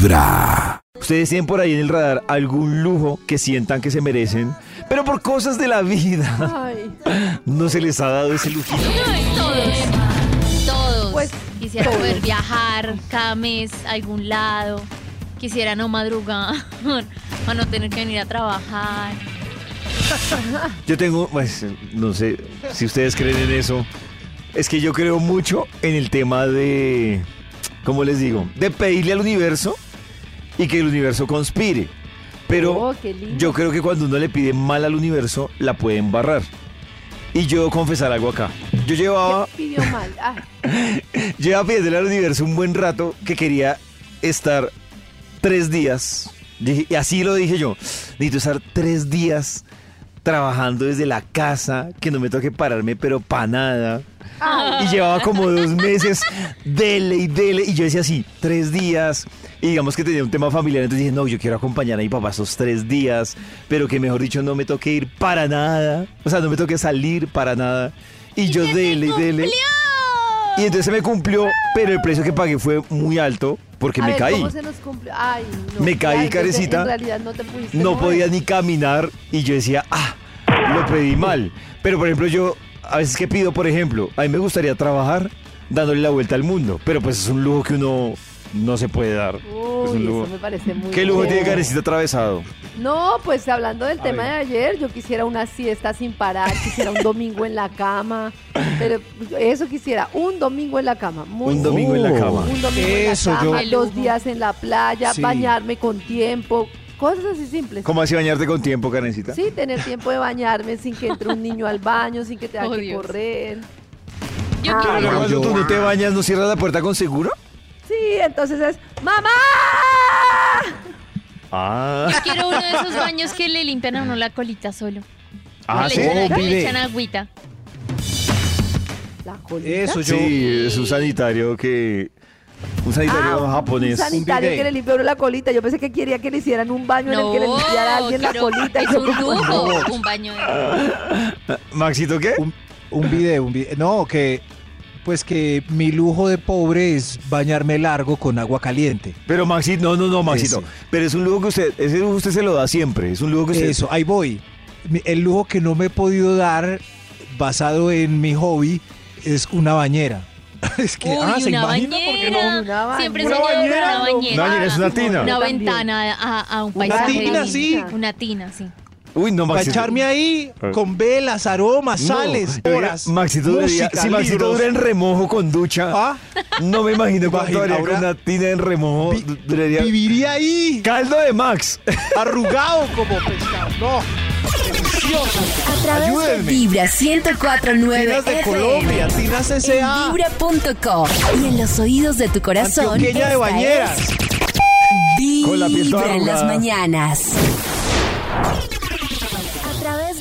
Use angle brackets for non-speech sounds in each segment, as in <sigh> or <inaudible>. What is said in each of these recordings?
Vibra. Ustedes tienen por ahí en el radar algún lujo que sientan que se merecen, pero por cosas de la vida Ay, no se les ha dado ese lujito. Todos. Todos. Pues, Quisiera todos. poder viajar cada mes a algún lado. Quisiera no madrugar <laughs> para no tener que venir a trabajar. <laughs> Yo tengo, pues, no sé si ustedes creen en eso. Es que yo creo mucho en el tema de, ¿cómo les digo? De pedirle al universo y que el universo conspire. Pero Oh, yo creo que cuando uno le pide mal al universo, la puede embarrar. Y yo debo confesar algo acá. Yo llevaba, ¿qué pidió mal? <laughs> Ay, llevaba pidiéndole al universo un buen rato que quería estar tres días. Y así lo dije yo. Necesito estar tres días trabajando desde la casa, que no me toque pararme, pero para nada. ay. Y llevaba como dos meses, dele y dele. Y yo decía así, tres días. Y digamos que tenía un tema familiar. Entonces dije, no, yo quiero acompañar a mi papá esos tres días. Pero que mejor dicho, no me toque ir para nada. O sea, no me toque salir para nada. Y yo dele y dele. Y entonces se me cumplió, pero el precio que pagué fue muy alto porque A me ver, caí. ¿Cómo se nos cumplió? Ay, no. Me caí, Ay, carecita. En realidad no te pudiste no mover. podía ni caminar y yo decía, ah, lo pedí mal. Pero por ejemplo, yo a veces que pido, por ejemplo, a mí me gustaría trabajar dándole la vuelta al mundo, pero pues es un lujo que uno no se puede dar. es Uy, un lujo. eso me parece muy ¿Qué lujo tiene. Carecita atravesado? No, pues hablando del A tema ver. de ayer, yo quisiera una siesta sin parar, quisiera un domingo en la cama, pero eso quisiera, un domingo en la cama, muy Un domingo en la cama. un domingo Eso, en la yo- cama, dos días en la playa, Sí. bañarme con tiempo, cosas así simples. ¿Cómo así bañarte con tiempo, Carecita? Sí, tener tiempo de bañarme sin que entre un niño al baño, sin que tenga Oh, que Dios. correr. Yo Ah, Pero cuando tú no te bañas, ¿no cierras la puerta con seguro? Sí, entonces es ¡Mamá! Ah, yo quiero uno de esos baños que le limpian a uno la colita solo. ah le, sí. echan, Oh, le echan agüita. La colita. Eso yo. Sí, es un sanitario que... Un sanitario Ah, japonés. Un sanitario que le limpia a uno la colita. Yo pensé que quería que le hicieran un baño en el que le limpiara a alguien la colita. Es un lujo, no. un baño de... Maxito, ¿qué? Un, un video, un video. No, que. Pues que mi lujo de pobre es bañarme largo con agua caliente. Pero Maxito, no, no, no, Maxito. Ese. Pero es un lujo que usted, ese lujo usted se lo da siempre. Es un lujo que usted. Eso, ahí voy. El lujo que no me he podido dar, basado en mi hobby, es una bañera. <laughs> es que, Uy, ah, ¿se una imagina? ¿Por qué no? Una ba- Siempre una se bañera. una bañera. Una bañera es una tina. Una ventana a, a un Una paisaje. tina, divino. sí. Una tina, sí. Uy, no, Para Maxito. echarme ahí Ah. con velas, aromas, No, sales, horas. Maxito debería- música, si Maxito libros. dura en remojo con ducha, Ah, no me imagino cuánto haría con una tina en remojo. vi- viviría ahí, Caldo de Max. arrugado como pescado. No. A través Ayúdenme. de Vibra 1049 Tinas de FM. Colombia, Tinas En S.A. vibra.com y en los oídos de tu corazón. Antioqueña de esta bañeras. es Con la Vibra en las mañanas.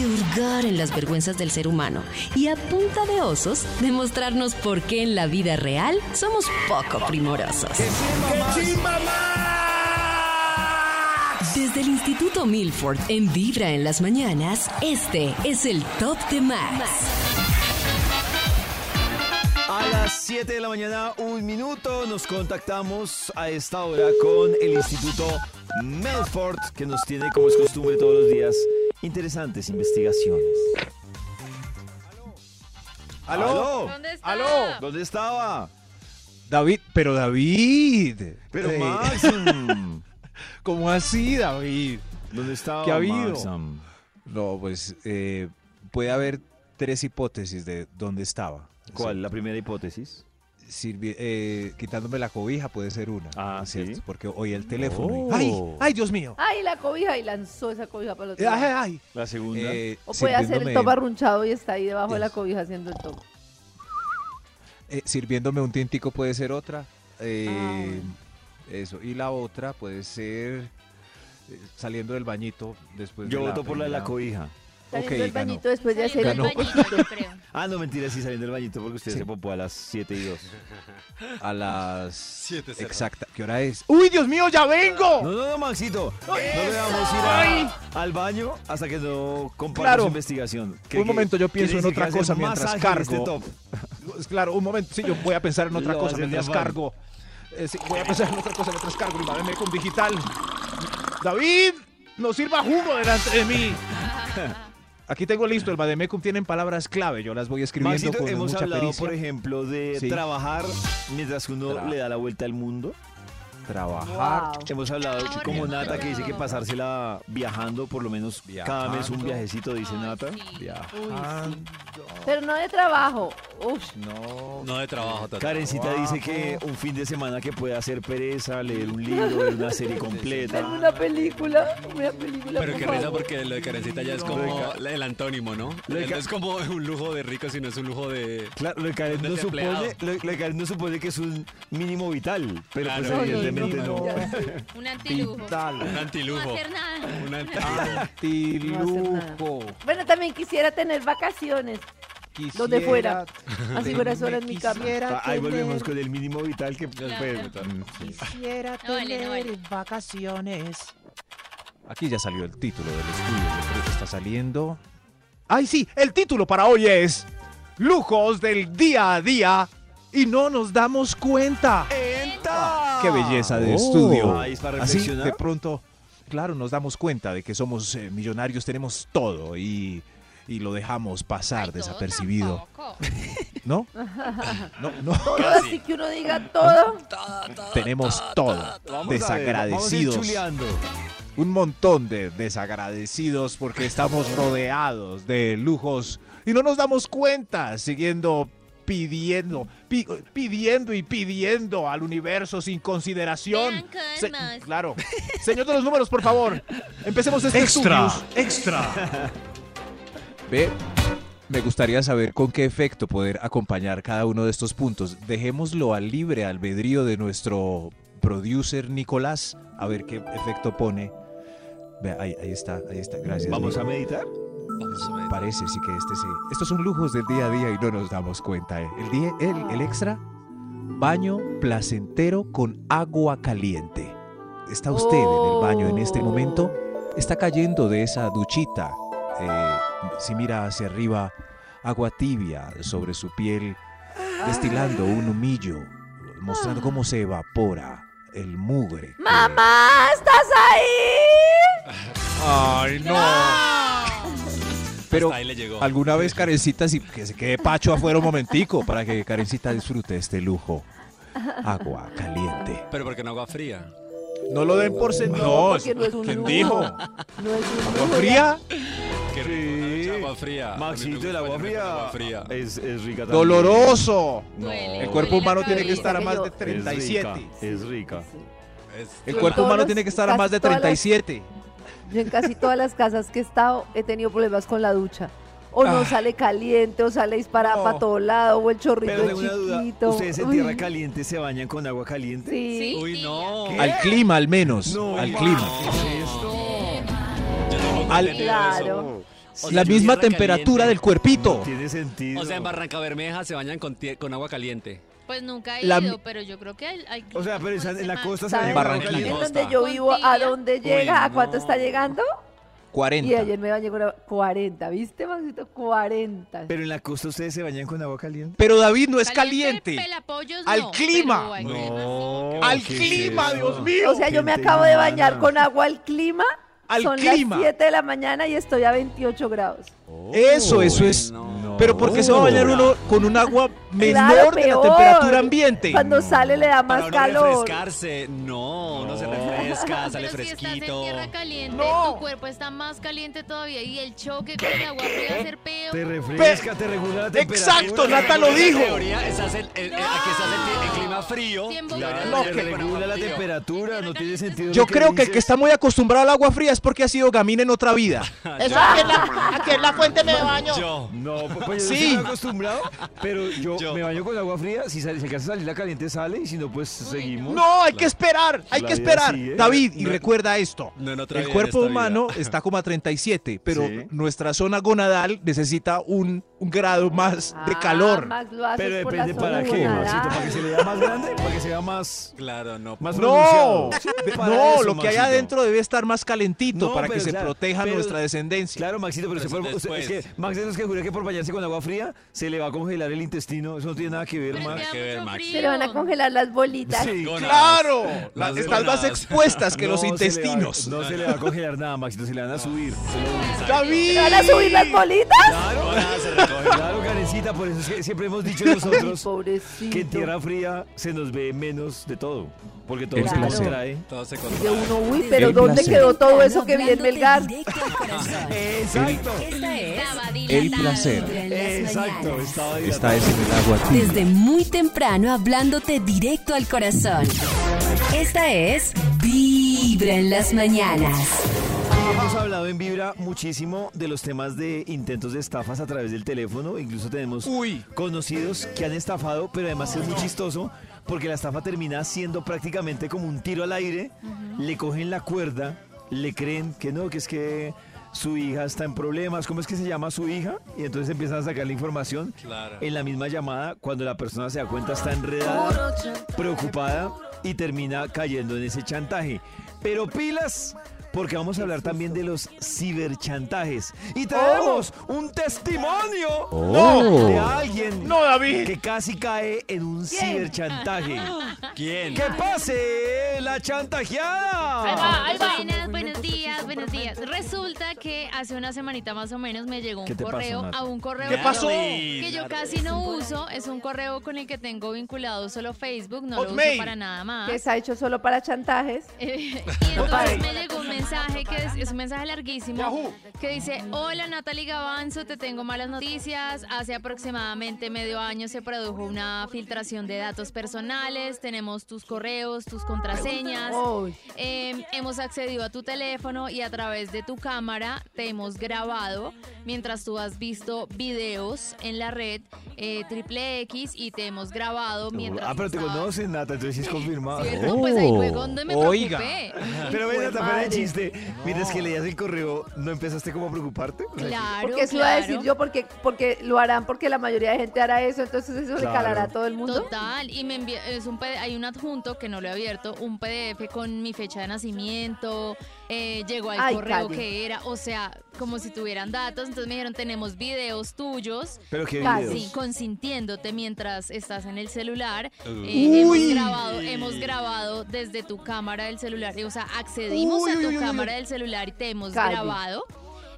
De hurgar en las vergüenzas del ser humano. Y a punta de osos, demostrarnos por qué en la vida real somos poco primorosos. Desde el Instituto Milford en Vibra en las mañanas, este es el Top de Max. A las 7 de la mañana, un minuto, nos contactamos a esta hora con el Instituto Melford, que nos tiene, como es costumbre todos los días, interesantes investigaciones. ¿Aló? ¿Dónde está? ¿Aló? ¿Dónde estaba? David, pero David. Pero Eh, Max, mm, <laughs> ¿Cómo así, David? ¿dónde estaba ¿Qué ha habido? No, pues eh, puede haber tres hipótesis de dónde estaba. ¿Cuál? La primera hipótesis. Sirvi- eh, quitándome la cobija puede ser una. Ah, ¿cierto? ¿sí? Porque oí el teléfono. y- Oh. ¡Ay! ¡Ay, Dios mío! Ay, la cobija y lanzó esa cobija para el otro Eh, ¡Ay, lado. ay! La segunda. Eh, O puede hacer el top arrunchado y está ahí debajo de la cobija haciendo el top. eh, sirviéndome un tintico puede ser otra. Eh, Ah. Eso. Y la otra puede ser saliendo del bañito después Yo de voto por la de la cobija. Saliendo Ok, del ganó. bañito después de hacer poco. bañito, creo. Ah, no, mentira, sí, saliendo del bañito porque usted Sí. se popó a las 7 y 2. <laughs> A las... Siete cerradas. Exacta. ¿Qué hora es? ¡Uy, Dios mío, ya vengo! No, no, no, Maxito. No le vamos a ir a- al baño hasta que no comparta Claro. su investigación. Que- Un momento, yo pienso en otra cosa mientras cargo. este top. Claro, un momento. Sí, yo voy a pensar en otra Lo cosa mientras cargo. Eh, sí, voy a pensar en otra cosa mientras cargo mi con digital. David, no sirva jugo delante de mí. <laughs> Aquí tengo listo, el Bademecum tienen palabras clave, yo las voy escribiendo Maxito, con hemos mucha hablado, pericia. por ejemplo, de Sí. trabajar mientras uno Tra- le da la vuelta al mundo. Trabajar. Wow. Hemos hablado como. Nata que dice que pasársela viajando, por lo menos cada mes un viajecito, dice Ay, Nata. sí. Viajando. Pero no de trabajo. Uf, No. No de trabajo, Tata. Karencita dice que un fin de semana que puede hacer pereza, leer un libro, ver una serie <laughs> completa. una película. Una película. Pero qué risa favor. porque lo de Karencita ya es como el antónimo, ¿no? Lo de No es como un lujo de rico, sino es un lujo de... Claro, lo de Karen no supone, lo, lo de Karen no supone que es un mínimo vital, pero Claro. pues No, no, evidentemente no. <laughs> Un antilujo. Vital. Un No antilujo. hacer nada. Un anti- Antilujo. Bueno, también quisiera tener vacaciones. Donde fuera. Así fuera sola en mi cama. Ah, Ahí volvemos con el mínimo vital que pues, Claro. pues, mm, sí. Quisiera No vale, no vale. vacaciones. Aquí ya salió el título del estudio. Creo que está saliendo. ¡Ay, sí! El título para hoy es Lujos del día a día y no nos damos cuenta. ¡Qué belleza de Oh. estudio! Así, de pronto, claro, nos damos cuenta de que somos eh, millonarios, tenemos todo y, y lo dejamos pasar Ay, desapercibido. tampoco. <laughs> ¿No? No, no. Todo así que uno diga todo. Tenemos todo. Vamos a ver, vamos a ir Desagradecidos. chuleando. un montón de desagradecidos porque estamos rodeados de lujos y no nos damos cuenta siguiendo pidiendo, pi- pidiendo y pidiendo al universo sin consideración. Se- claro. Señor de los números, por favor. Empecemos este estudio. extra. Ve, me gustaría saber con qué efecto poder acompañar cada uno de estos puntos. Dejémoslo al libre albedrío de nuestro producer Nicolás, a ver qué efecto pone. Ve, ahí, ahí está, ahí está, gracias. Vamos a Nico. meditar. A ver. Parece sí que este sí. Estos son lujos del día a día y no nos damos cuenta. ¿eh? El, día, el, el extra, baño placentero con agua caliente. ¿Está usted en el baño en este momento? Está cayendo de esa duchita. Eh, si mira hacia arriba, agua tibia sobre su piel, destilando un humillo, mostrando cómo se evapora el mugre. que- ¡Mamá! ¿Estás ahí? ¡Ay, no! Pero Hasta ahí le llegó. alguna vez Karencita, sí, que se quede Pacho afuera un momentico para que Karencita disfrute este lujo. Agua caliente. Pero porque no agua fría. No lo den por sentado. porque no es un ¿Quién lujo. dijo? No es un ¿Agua lujo, fría? Qué rico, ¿no? Agua fría. Maxito, el agua fría, agua fría. Es, es rica también. Doloroso. Duele, El cuerpo humano tiene que estar a más de Es 37. rica, Es rica. Es- El Yo cuerpo humano tiene que estar a más de casi todas las- 37. Yo en casi todas las casas que he estado he tenido problemas con la ducha. O no Ah. sale caliente, o sale disparada No. para todo lado, o el chorrito Pero una duda. chiquito. ¿Ustedes en Uy, tierra caliente se bañan con agua caliente? Sí. Uy, no. Al clima al menos. No, al ma, clima. ¿qué es esto? Yo tampoco Al- entendí Claro. La misma temperatura caliente. del cuerpito. No tiene sentido. O sea, en Barranca Bermeja se bañan con, con agua caliente. Pues nunca he La ido, pero yo creo que hay... hay O sea, pero en la costa con Barranquilla. En caliente. donde yo vivo, ¿a dónde llega? ¿A cuánto está llegando? 40. Y ayer me bañé con agua- 40, ¿viste, Maxito? 40. Pero en la costa ustedes se bañan con agua caliente. Pero David no es caliente. pelapollos Al no, clima. pero No. Al ¿qué es clima? Dios mío. O sea, yo me acabo de bañar con agua al clima. Al Son clima. las 7 de la mañana y estoy a 28 grados. Eso, eso es. No. Pero ¿por qué se va a bañar uno con un agua menor Claro, de la temperatura ambiente? Cuando sale le da Para más uno calor. refrescarse. No, no se refresca, sale Pero si estás en fresquito. tierra caliente, No. tu cuerpo está más caliente todavía y el choque con el agua fría va a ser peor. Te refresca, te regula la temperatura. Exacto, Nata lo dijo. En teoría, estás en- en- en- aquí estás en, en clima frío. Claro. No, te regula la temperatura, no tiene sentido. Yo creo que el que está muy acostumbrado al agua fría es porque ha sido gamín en otra vida. <laughs> Eso aquí en la, aquí en la fuente me baño. Yo. No, pues yo Sí. estoy acostumbrado, pero yo, Me baño con agua fría. Si, sale, si alcanza a salir la caliente, sale. Y si no, pues seguimos. No, hay que esperar, hay La que esperar. sigue. David, y no- recuerda esto. no el cuerpo humano vida. está como a 37, pero Sí. nuestra zona gonadal necesita un, un grado más de Ah, calor. Max lo haces Pero por la depende para qué. Maxito, para que se le vea más grande, para que se vea más, Claro, no. más No. Sí, no, eso, lo que hay adentro debe estar más calentito No, para que se claro, proteja pero- nuestra descendencia. Claro, Maxito, pero, Pero se después. es que Max es que jura que por bañarse con agua fría se le va a congelar el intestino. Eso no tiene nada que ver, Pero Max. te da que ver, mucho Max. frío. Se le van a congelar las bolitas. Sí. ¡Claro! Las Están más expuestas que <laughs> No los se le va- intestinos. no se le va a congelar nada, Maxito, se le van a subir. ¡David! ¿Se van a subir las bolitas? Claro, Gónadas se recogen. claro, Karencita, por eso es que siempre hemos dicho nosotros Pobrecito. que en tierra fría se nos ve menos de todo. Porque todo El se placer. contrae. Todo se De uno, uy, pero El ¿dónde placer. quedó todo eso que vi en Melgar? Exacto. Esta es El placer. Exacto, estaba Esta es el Desde muy temprano hablándote directo al corazón. Esta es Vibra en las mañanas. Hemos hablado en Vibra muchísimo de los temas de intentos de estafas a través del teléfono. Incluso tenemos Uy. conocidos que han estafado, pero además es muy chistoso porque la estafa termina siendo prácticamente como un tiro al aire. Le cogen la cuerda, le creen que no, que es que su hija está en problemas. ¿Cómo es que se llama su hija? Y entonces empiezan a sacar la información. Claro. En la misma llamada, cuando la persona se da cuenta, está enredada, preocupada y termina cayendo en ese chantaje. Pero pilas, porque vamos a hablar también de los ciberchantajes. Y traemos un testimonio Oh. de alguien No, David. que casi cae en un ciberchantaje. <laughs> ¿Quién? ¡Que pase la chantajeada! Buenas, buenos días, buenos días. Resulta que hace una semanita más o menos me llegó ¿Qué un pasó, correo a un correo ¿Qué pasó? que yo casi no uso. Es un correo con el que tengo vinculado solo Facebook, no lo uso para nada más. Que se ha hecho solo para chantajes. Eh, <laughs> y entonces me llegó un mensaje que es, es un mensaje larguísimo Yahoo. que dice, hola Natalie Gavanzo, te tengo malas noticias. Hace aproximadamente medio año se produjo una filtración de datos personales, tenemos tus correos, tus contraseñas. Eh, hemos accedido a tu teléfono y a través de tu cámara te hemos grabado mientras tú has visto videos en la red eh, triple X y te hemos grabado mientras Ah, pero te estabas- conocen, Nata, entonces sí es <laughs> confirmado. ¿Cierto? Pues ahí fue donde me Oiga. preocupé. <laughs> Pero ven, Nata, Mientras que leías el correo, ¿no empezaste como a preocuparte? O sea, Claro, Porque eso iba a claro. decir yo, porque, porque lo harán, porque la mayoría de gente hará eso, entonces eso le Claro. calará a todo el mundo. Total, y me envía, es un PD hay un adjunto que no lo he abierto, un PDF con mi fecha de nacimiento, eh, llegó al Ay, correo calle. que era, o sea, como si tuvieran datos, entonces me dijeron, tenemos videos tuyos, Pero qué Casi. videos. sí, consintiéndote mientras estás en el celular, Uh. Eh, hemos grabado, hemos grabado desde tu cámara del celular, o sea, accedimos Uy, a tu uy, cámara uy. del celular y te hemos Calle. grabado.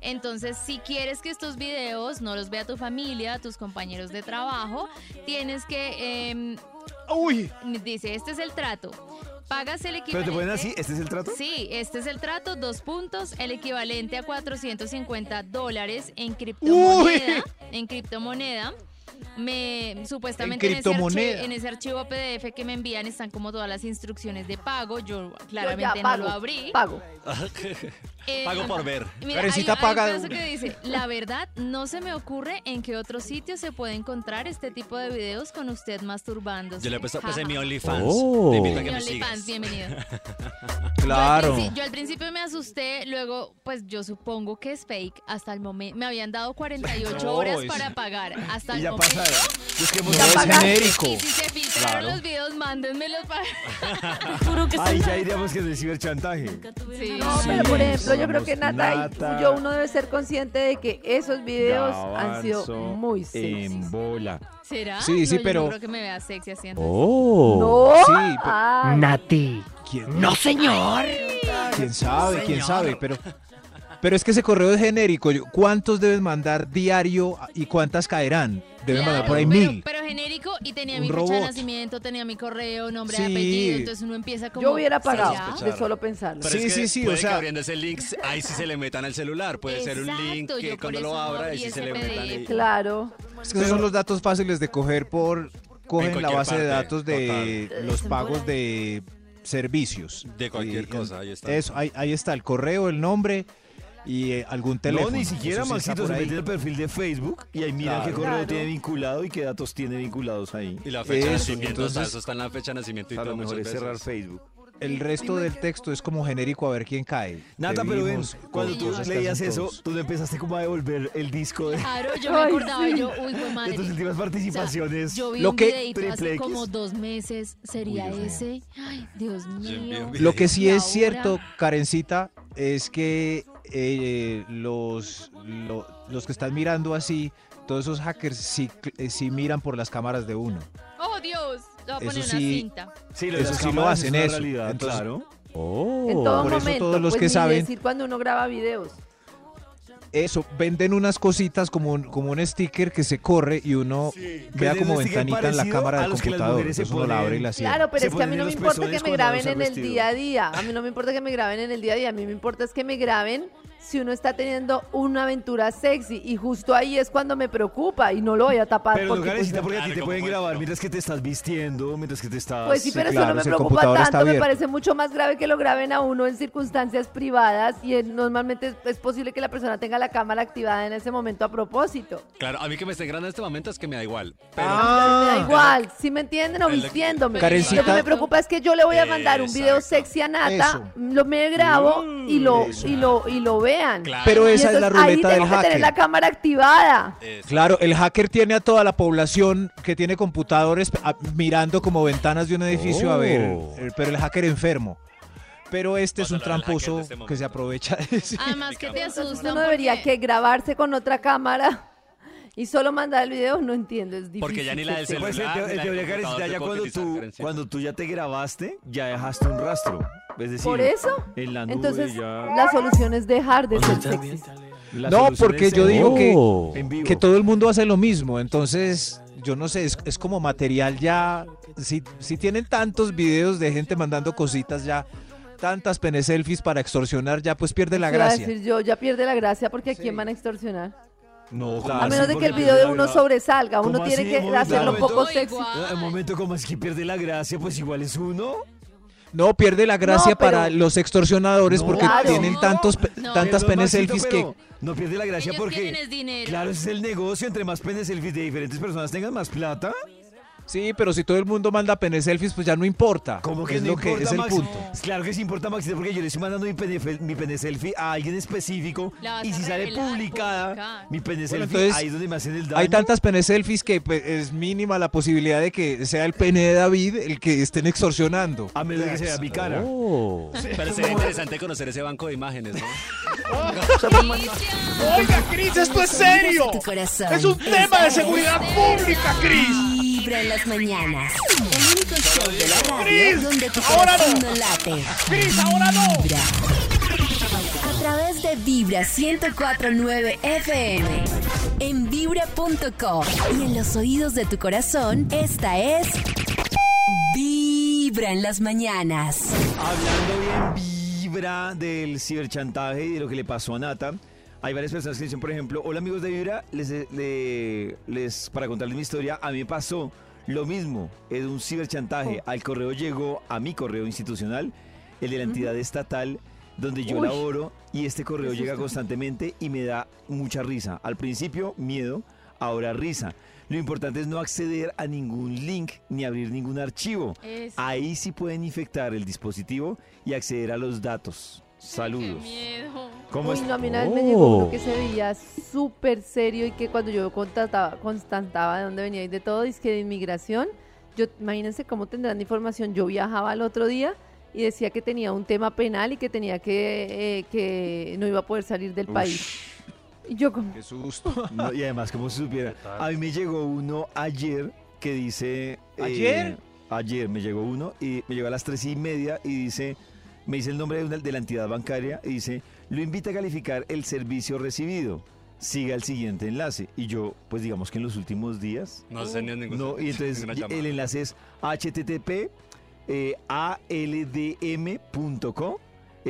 Entonces, si quieres que estos videos no los vea tu familia, tus compañeros de trabajo, tienes que, em, Uy. dice, este es el trato. Pagas el Pero equivalente. te ponen así, ¿este es el trato? Sí, este es el trato, dos puntos, el equivalente a 450 dólares en criptomoneda. En criptomoneda. Me supuestamente En en, ese archivo, criptomoneda. en ese archivo PDF que me envían están como todas las instrucciones de pago. Yo Yo claramente no lo abrí. Pago. Eh, <laughs> Pago por ver. Mira, hay, hay paga un que dice, <laughs> la verdad, no se me ocurre en qué otro sitio se puede encontrar este tipo de videos con usted masturbándose. Yo le he puesto pues, en mi. OnlyFans. Oh. Te invito a que Mi OnlyFans, bienvenido. <laughs> Claro. Yo al, yo al principio me asusté, luego pues yo supongo que es fake. Hasta el momento me habían dado 48 No, horas para pagar. Hasta el momento. Es que hemos No, es genérico. Y si se filtraron Claro. los videos, mándenmelos para. <laughs> <laughs> Ahí ya diríamos que es el ciberchantaje. Sí. No, Sí, pero por ejemplo, yo creo que Nata, y Nata. yo uno debe ser consciente de que esos videos han sido muy sexys. En bola. ¿Será? Sí, sí, No, yo pero- no creo que me vea sexy haciendo Oh. No. Sí, pero- Nati. ¿quién, No, señor. quién sabe, quién sabe, pero pero es que ese correo es genérico. ¿Cuántos debes mandar diario y cuántas caerán? Deben mandar por ahí pero, mil. Pero genérico y tenía Un mi fecha de robot. nacimiento, tenía mi correo, nombre, Sí. apellido. Entonces uno empieza como. yo hubiera pagado ¿será? de solo pensarlo. Pero Sí, es que sí, sí, puede o sea- que abriendo ese link, ahí sí se le metan al celular. Puede ser un link que cuando lo abra, ahí sí se le metan. Y- Claro. Es que esos son los datos fáciles de coger por cogen la base de datos de los pagos de servicios. De cualquier Y, cosa, ahí está. Eso, ahí, ahí está el correo, el nombre y eh, algún teléfono. No, ni siquiera Maxito se mete el perfil de Facebook y ahí mira Claro. qué correo Claro. tiene vinculado y qué datos tiene vinculados ahí. Y la fecha de nacimiento, o sea, entonces- eso está en la fecha de nacimiento y A todo lo mejor es cerrar. Facebook. el resto del texto es como genérico a ver quién cae. Nata, pero ven, cuando tú leías eso, tú empezaste como a devolver el disco de, Claro, yo me Ay, acordaba, sí. yo, uy, fue madre. de tus últimas O sea, participaciones. yo vi Lo un que- hace X. como dos meses, ¿sería Uy, ese? Ay, Dios mío. Lo que sí es ahora- cierto, Karencita, es que eh, los, lo- los que están mirando así, todos esos hackers sí, eh, sí miran por las cámaras de uno. Oh, Dios. Le voy a Eso poner una sí. cinta. Sí, lo Eso sí lo hacen es una eso. realidad, Entonces- claro. En todo por eso todos los pues que saben- decir cuando uno graba videos. Eso, venden unas cositas como un, como un sticker que se corre y uno vea como ventanita en la cámara del computador. Entonces uno la abre y la cierra. Claro, pero Se es que a mí no me importa que me graben en el vestido. día a día. A mí no me importa que me graben en el día a día. A mí me importa es que me graben si uno está teniendo una aventura sexy. Y justo ahí es cuando me preocupa y no lo voy a tapar. Pero porque, pues, porque a ti te pueden grabar mientras que te estás vistiendo, mientras que te estás... Pues sí, Sí, pero eso no me preocupa tanto, me parece mucho más grave que lo graben a uno en circunstancias privadas y en- normalmente es, es posible que la persona tenga la cámara activada en ese momento a propósito. Claro, a mí que me estén grabando en este momento es que me da igual. Pero me Ah, da igual, si me entienden o vistiéndome. Karencita- Lo que me preocupa es que yo le voy a mandar un video Exacto. sexy a Nata, Eso. lo me grabo y lo y lo y lo vean. Claro. Pero esa es la ahí ruleta del que tener hacker. la cámara activada. Eso. Claro, el hacker tiene a toda la población que tiene computadores a- mirando como ventanas de un edificio a ver, Oh. eh, pero el hacker enfermo. Pero este es un hacker tramposo este que se aprovecha de sí. Además que te asustan uno debería que grabarse con otra cámara <laughs> y solo mandar el video, no entiendo, es difícil. Porque ya ni la del Pues en, celular, teoría, ya cuando tú, Karencita. cuando tú ya te grabaste, ya dejaste un rastro. Es decir, Por eso, en la nube entonces ya... la solución es dejar de ser sexy. No, porque es yo en- digo que- Oh. en vivo. que todo el mundo hace lo mismo, entonces yo no sé, es, es como material ya, si, si tienen tantos videos de gente mandando cositas ya, tantas pene selfies para extorsionar, ya pues pierde la gracia. decir yo, ya pierde la gracia porque a Sí. quién van a extorsionar. No, Claro. A ¿cómo menos de que el video de uno la- sobresalga, uno ¿Cómo tiene así? que hacerlo poco sexy. igual. Un momento, como así que pierde la gracia? Pues igual es uno. No, pierde la gracia No, pero- para los extorsionadores No, porque Claro. tienen tantos pe- No. tantas Perdón, pene Maxito, selfies que No pierde la gracia Ellos porque... tienen es dinero. Claro, ese es el negocio. Entre más pene selfies de diferentes personas tengan más plata. Sí, pero si todo el mundo manda pene selfies, pues ya no importa. ¿Cómo que es no lo que importa, es el Maxi? punto. Claro que sí importa, Maxito, porque yo le estoy mandando mi pene, mi pene selfie a alguien específico. La Y si sale revelar, publicada publicar. mi pene Bueno, selfie, entonces, ahí es donde me hacen el daño. Hay tantas pene selfies que pues, es mínima la posibilidad de que sea el pene de David el que estén extorsionando. A menos que sea mi cara. Pero sería interesante conocer ese banco de imágenes, ¿no? <laughs> Oiga, Cris, esto es serio. Es un tema de seguridad pública, Cris. Vibra en las mañanas. El único show de la radio donde tu corazón no. no late. Cris, ahora no. Vibra. A través de Vibra 1049 FM. En vibra.com. Y en los oídos de tu corazón, esta es. Vibra en las mañanas. Hablando bien Vibra del ciberchantaje y de lo que le pasó a Nata, hay varias personas que dicen, por ejemplo, hola amigos de Vibra, les, le- les, para contarles mi historia, a mí me pasó lo mismo, es un ciberchantaje. Al correo llegó a mi correo institucional, el de la entidad estatal donde yo Uy. laboro, y este correo llega constantemente y me da mucha risa. Al principio, miedo, ahora risa. Lo importante es no acceder a ningún link ni abrir ningún archivo. Eso. Ahí sí pueden infectar el dispositivo y acceder a los datos. Saludos. Qué miedo. ¿Cómo Uy, es? no, a mí una vez me llegó uno que se veía súper serio y que cuando yo constataba, constataba de dónde venía y de todo, es que de inmigración, yo imagínense cómo tendrán información. Yo viajaba al otro día y decía que tenía un tema penal y que tenía que, eh, que no iba a poder salir del país. Y yo como, Qué <laughs> susto. No, y además, como se supiera. A mí me llegó uno ayer que dice. eh, ¿Ayer? ayer me llegó uno y me llegó a las tres y media y dice. Me dice el nombre de, una- de la entidad bancaria y dice: Lo invita a calificar el servicio recibido. Siga el siguiente enlace. Y yo, pues digamos que en los últimos días. No sé ni ningún No, y entonces el enlace es http eh,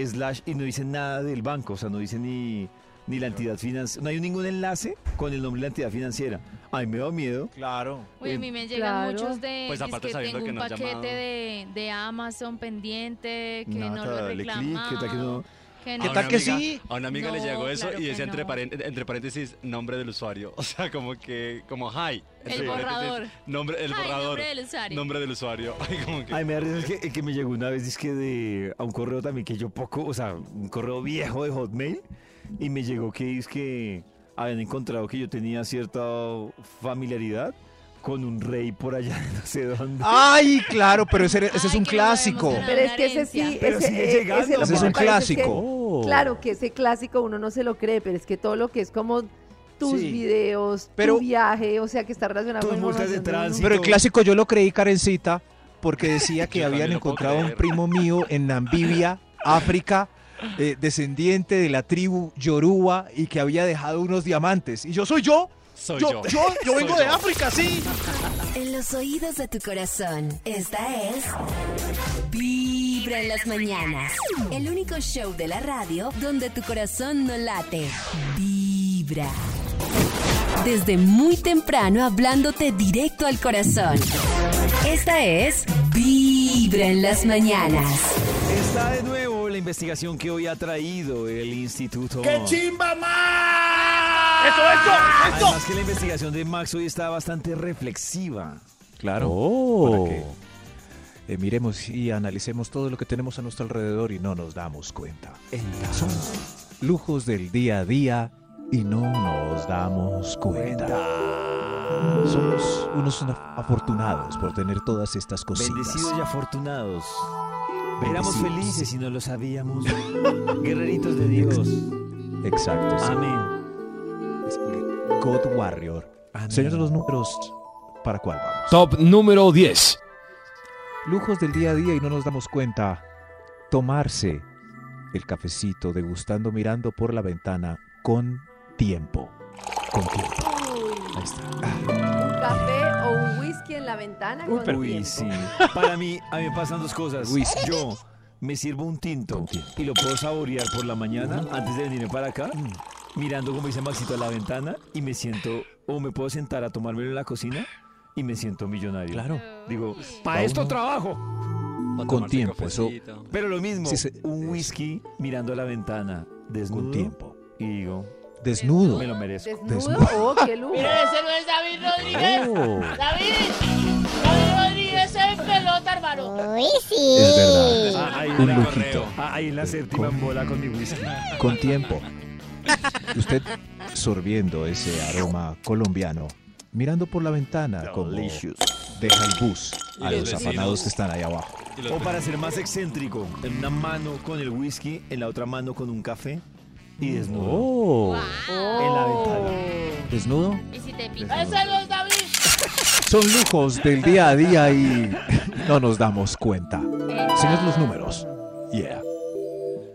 slash y no dice nada del banco, o sea, no dice ni, ni la entidad financiera, no hay ningún enlace con el nombre de la entidad financiera. Ay, me da miedo. Claro. Uy, a mí me llegan Claro. muchos de Pues es aparte que sabiendo tengo que un no paquete de, de Amazon pendiente que no Nata, lo he dale clic, que tal que no- ¿Qué tal que sí? A una amiga le llegó eso claro y decía entre, no. paren- entre paréntesis nombre del usuario. <laughs> O sea, como que, como hi. El paréntesis, borrador. Nombre, el borrador. nombre del usuario. Nombre del usuario. <laughs> Ay, como que. Ay, me da risa que, el que me llegó una vez, es que de, a un correo también que yo poco, o sea, un correo viejo de Hotmail, y me llegó que es que habían encontrado que yo tenía cierta familiaridad con un rey por allá, de no sé dónde. Ay, claro, pero ese, ese es un clásico. Pero es que ese sí, Pero ese, sigue eh, llegando. ese lo Ese que es un es que- clásico. Oh. Claro que ese clásico uno no se lo cree, pero es que todo lo que es como tus Sí. videos, Pero- tu viaje, o sea, que está relacionado Tus con multas de tránsito. Pero el clásico yo lo creí, Karencita, porque decía <laughs> que habían encontrado un creer. primo mío en Namibia, África, eh, descendiente de la tribu Yoruba y que había dejado unos diamantes. ¿Y yo soy yo? Soy Yo, yo. yo, yo vengo de yo. África, sí. En los oídos de tu corazón, esta es Vibra en las mañanas. El único show de la radio donde tu corazón no late. Vibra. Desde muy temprano hablándote directo al corazón. Esta es Vibra en las mañanas. Está de nuevo la investigación que hoy ha traído el Instituto. ¡Qué chimba más! ¡Eso, eso, eso! Además que la investigación de Max hoy está bastante reflexiva. Claro. Oh. Para que eh, miremos y analicemos todo lo que tenemos a nuestro alrededor y no nos damos cuenta. Son lujos del día a día y no nos damos cuenta. Somos unos afortunados por tener todas estas cositas. Bendecidos y afortunados. Éramos felices y no lo sabíamos. <laughs> Guerreritos de Dios. Exacto. sí. Amén. God Warrior. Amén. Señor de los números, ¿para cuál vamos? Top número 10. Lujos del día a día y no nos damos cuenta. Tomarse el cafecito degustando mirando por la ventana con tiempo. Con tiempo. Ahí está. Un café o un whisky en la ventana con Uy, tiempo. sí. Para mí, a mí me pasan dos cosas. Whisky. Yo me sirvo un tinto y lo puedo saborear por la mañana antes de venirme para acá, Mm. Mirando como dice Maxito a la ventana y me siento, o me puedo sentar a tomármelo en la cocina y me siento millonario. Claro. Digo, Pa' para esto uno. trabajo. Pa' Con tiempo, eso- cafecito. Pero lo mismo, Sí, se- un eso. whisky mirando a la ventana, desnudo. Con tiempo. Y digo, Desnudo. me lo merezco. ¿Desnudo? Desnudo. Oh, qué lujo. Mire, ese no es David Rodríguez. Oh, David, David Rodríguez en pelota, hermano. es verdad. Ah, ahí, Un en la, lujito. ah, ahí en la séptima en bola con mi whisky. Con tiempo. <laughs> Usted sorbiendo ese aroma colombiano, mirando por la ventana como Delicious. deja el bus a los afanados que están ahí abajo. O para ser más excéntrico, en una mano con el whisky, en la otra mano con un café y desnudo. Oh, En la ventana. desnudo. Y si te pica. Ese no es David. Son lujos del día a día y <laughs> no nos damos cuenta. Señor de los números. Yeah.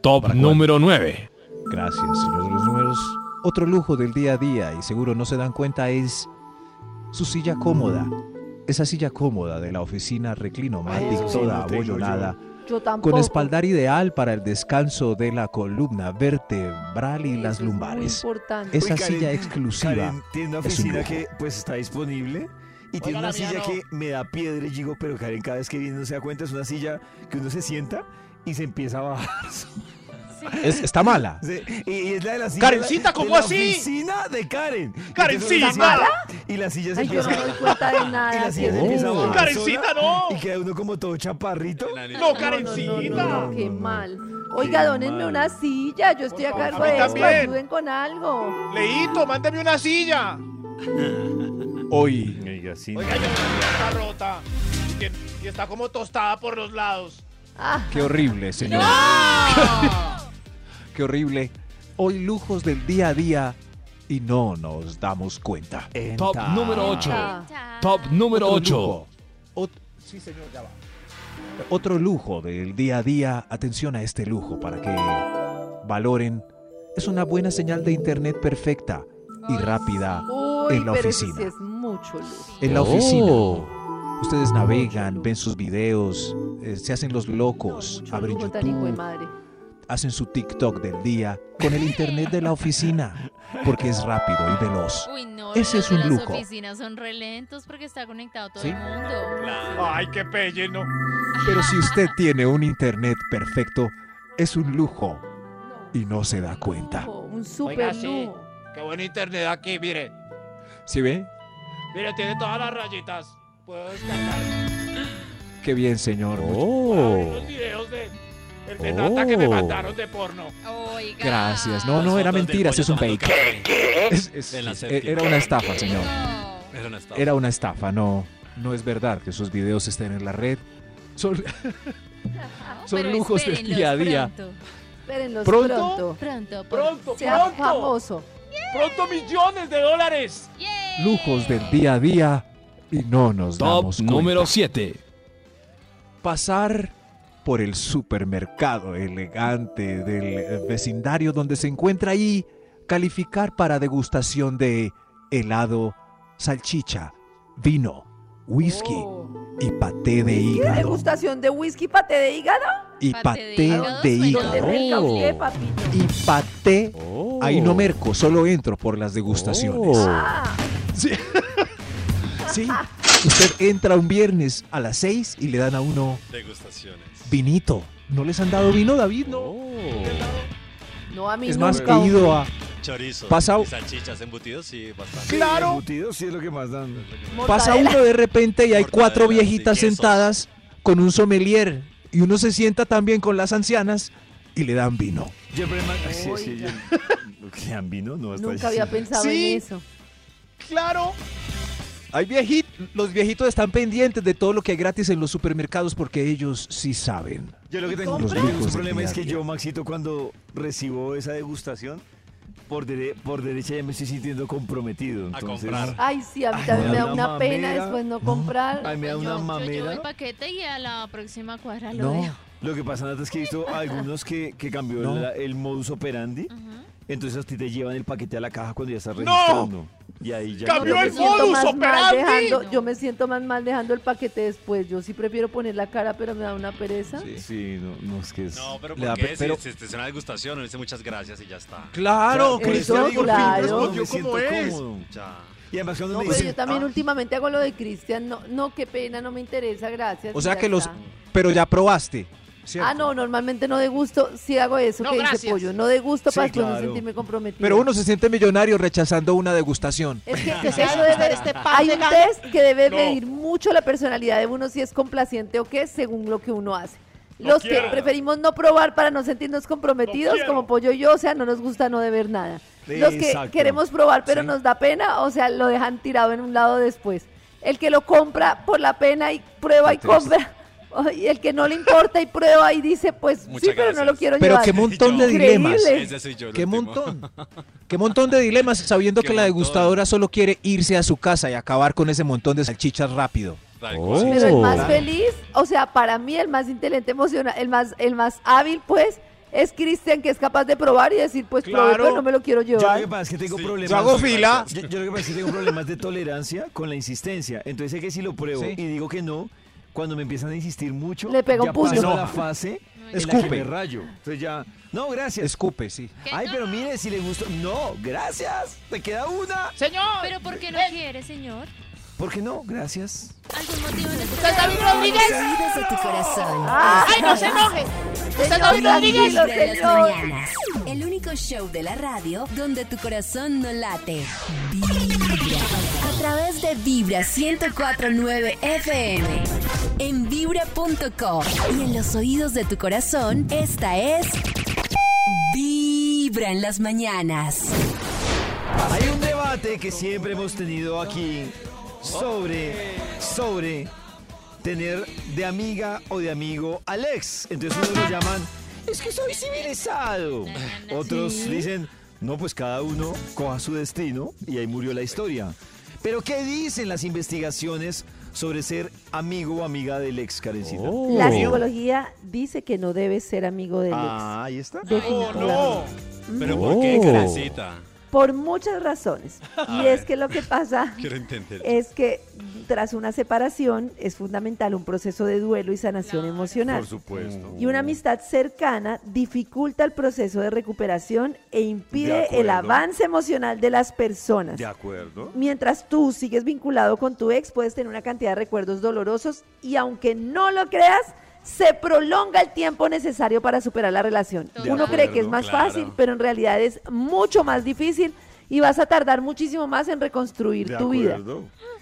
Top número 9. Gracias, señor de los números. Otro lujo del día a día y seguro no se dan cuenta es su silla cómoda. Esa silla cómoda de la oficina reclinomatic, toda abollonada, Yo tampoco. con espaldar ideal para el descanso de la columna vertebral y Eso las es muy lumbares. importante. Esa Uy, Karen, silla exclusiva. Karen tiene una es un oficina que pues está disponible y tiene una silla no. que me da piedra y digo, pero Karen cada vez que viene no se da cuenta, es una silla que uno se sienta y se empieza a bajar. <laughs> Es- está mala. Sí, y, y es la de la silla Karencita, de ¿cómo la así? oficina de Karen. Karencita. Se sienta Y la silla se Ay, yo empieza no me doy cuenta de y la silla se empieza a bajar Karencita, sola, no. Y queda uno como todo chaparrito. No, No, no, Karencita. no, no, no, qué mal. Oiga, Qué dónenme mal. una silla. Yo estoy a cargo a de esto. Ayuden con algo. Leito, mándeme una silla. Hoy, Oiga, sí. Oiga, ya está rota. Y, está como tostada por los lados. Ah, qué horrible, señor. <laughs> Qué horrible. Hoy lujos del día a día y no nos damos cuenta. Top número 8. Cha. Top número Otro 8. lujo. Ot- sí, señor, ya va. Otro lujo del día a día. Atención a este lujo para que valoren. Es una buena señal de internet perfecta y rápida uy, en la oficina. sí es mucho lujo. en la Oh. oficina. Ustedes navegan, ven sus videos, eh, se hacen los locos, abren YouTube, madre. Hacen su TikTok del día con el internet de la oficina, porque es rápido y veloz. Uy, no, Ese es un las lujo. oficinas son re lentos porque está conectado todo ¿Sí? el mundo. Ay, qué pelle, no. Pero si usted tiene un internet perfecto, es un lujo. y no se da cuenta. Un Oiga, super sí. lujo. Qué buen internet aquí, mire. ¿Sí ve? Mire, tiene todas las rayitas. Puedo descargar. Qué bien, señor. Oh. De, Nata que me Oh. mandaron de porno. Oiga. Gracias. No, no, era mentira, pollo es un fake. café. Es- séptima. era una estafa, señor. No. Era una estafa. Era una estafa, no. No es verdad que sus videos estén en la red. Son, <laughs> son lujos del día a día. Pronto, Espérenlos ¿Pronto? pronto. pronto. Pronto, Sea pronto. famoso. Pronto millones de dólares. Lujos del día a día y no nos Top damos cuenta. número 7. pasar por el supermercado elegante del vecindario donde se encuentra ahí, calificar para degustación de helado, salchicha, vino, whisky Oh. y paté de ¿Qué hígado. degustación de whisky paté de hígado? Y Paté de hígado de suena ¿Dónde hígado. merca Oh. Y paté, Oh. ahí no merco, solo entro por las degustaciones. Oh. Ah, Sí. <laughs> Sí. Usted entra un viernes a las 6 y le dan a uno Degustaciones. Vinito. ¿No les han dado vino, David? No. No, a mí Es más, nunca. he ido a, Chorizo. Pasa- y salchichas embutidos, sí, bastante. Claro. Embutidos sí es lo que más dan. Pasa uno de repente y hay cuatro viejitas sentadas con un sommelier y uno se sienta también con las ancianas y le dan vino. Sí, sí, yo- ¿Que dan vino? No, hasta Nunca había pensado Sí. en eso. Claro. Hay viejitos, los viejitos están pendientes de todo lo que hay gratis en los supermercados porque ellos sí saben. Yo lo que tengo Los un problema es que a yo. Maxito, cuando recibo esa degustación, por, dere- por derecha ya me estoy sintiendo comprometido. A Entonces, comprar. Ay, sí, a mí también me me da una pena después no comprar. Ay, me da Yo- una yo, llevo mamera. el paquete y a la próxima cuadra lo No. dejo. Lo que pasa, Nata, es que he visto algunos que, que cambió No. la- el modus operandi. Ujú. Entonces a ti te llevan el paquete a la caja cuando ya estás ¡No! registrando. Y ahí ya Cambió yo el modus operandi. dejando, No. yo me siento más mal dejando el paquete después. Yo sí prefiero poner la cara, pero me da una pereza. Sí, no, no es que es... No, pero Le da ¿por qué? pe- Si- pero- Si, si es una degustación, dice muchas gracias y ya está. Claro, eso digo, claro. no Respondió me siento como es. cómodo. Ya. Y además cuando No, me pero dicen, yo también "Ah, últimamente hago lo de Cristian. No, no, qué pena, no me interesa, gracias. O sea que los... está. Pero ya probaste. ¿Cierto? Ah, no, normalmente no de gusto, sí hago eso No, que dice gracias. pollo. No de gusto Sí, para después no sentirme comprometido. Pero uno se siente millonario rechazando una degustación. Es que <laughs> eso debe, este hay un test que debe No. medir mucho la personalidad de uno si es complaciente o qué, según lo que uno hace. No Los que quiero. preferimos no probar para no sentirnos comprometidos, como pollo y yo, o sea, no nos gusta no deber nada. Los que Exacto. queremos probar pero Sí. nos da pena, o sea, lo dejan tirado en un lado después. El que lo compra por la pena y prueba y compra. Y el que no le importa y prueba y dice, pues sí, pero no lo quiero Pero llevar. qué montón de dilemas. Ese soy yo. el Qué último. montón. Qué montón de dilemas sabiendo Qué que la degustadora solo quiere irse a su casa y acabar con ese montón de salchichas rápido. Oh. Pero el más Claro. feliz, o sea, para mí el más inteligente, emocional, el más, el más hábil, pues, es Cristian, que es capaz de probar y decir, pues probé, Claro. pero no me lo quiero Yo lo llevar. que pasa es que tengo Sí. problemas. Yo hago fila. Yo, yo lo que pasa es que tengo problemas de tolerancia con la insistencia. Entonces sé que si lo pruebo Sí. y digo que no, cuando me empiezan a insistir mucho, Le pega un ya puño. paso a No. la fase <laughs> en la que Escupe. me rayo. Entonces ya, no, gracias. Escupe, sí. Ay, pero mire, si le gustó. No, gracias. Te queda una. Señor. ¿Pero por qué no quiere, señor? ¿Por qué no? Gracias. ¿Algún motivo en ¿Usted es David Rodríguez? de tu corazón. ¡Ay, no se enoje! ¿Usted es Señor, David Rodríguez? tranquilo, Vibra en las señor. mañanas. El único show de la radio donde tu corazón no late. Vibra. A través de Vibra 1049 FM. En vibra.com. Y en los oídos de tu corazón, esta es. Vibra en las mañanas. Hay un debate que siempre hemos tenido aquí sobre, sobre tener de amiga o de amigo al ex. Entonces unos lo llaman, es que soy civilizado. Otros dicen, no, pues cada uno coja su destino y ahí murió la historia. Pero ¿qué dicen las investigaciones sobre ser amigo o amiga del ex, Karencita? Oh. La psicología dice que no debes ser amigo del ex. Ah, ahí está. ¡Oh, no! ¿Pero por qué, Oh. Karencita? Por muchas razones. <laughs> Y es que lo que pasa <laughs> es que tras una separación es fundamental un proceso de duelo y sanación emocional. supuesto. Y una amistad cercana dificulta el proceso de recuperación e De impide el avance emocional de las personas. De acuerdo. Mientras tú sigues vinculado con tu ex, puedes tener una cantidad de recuerdos dolorosos y aunque no lo creas, se prolonga el tiempo necesario para superar la relación. De Uno cree que es más claro. fácil, pero en realidad es mucho más difícil y vas a tardar muchísimo más en reconstruir De tu vida.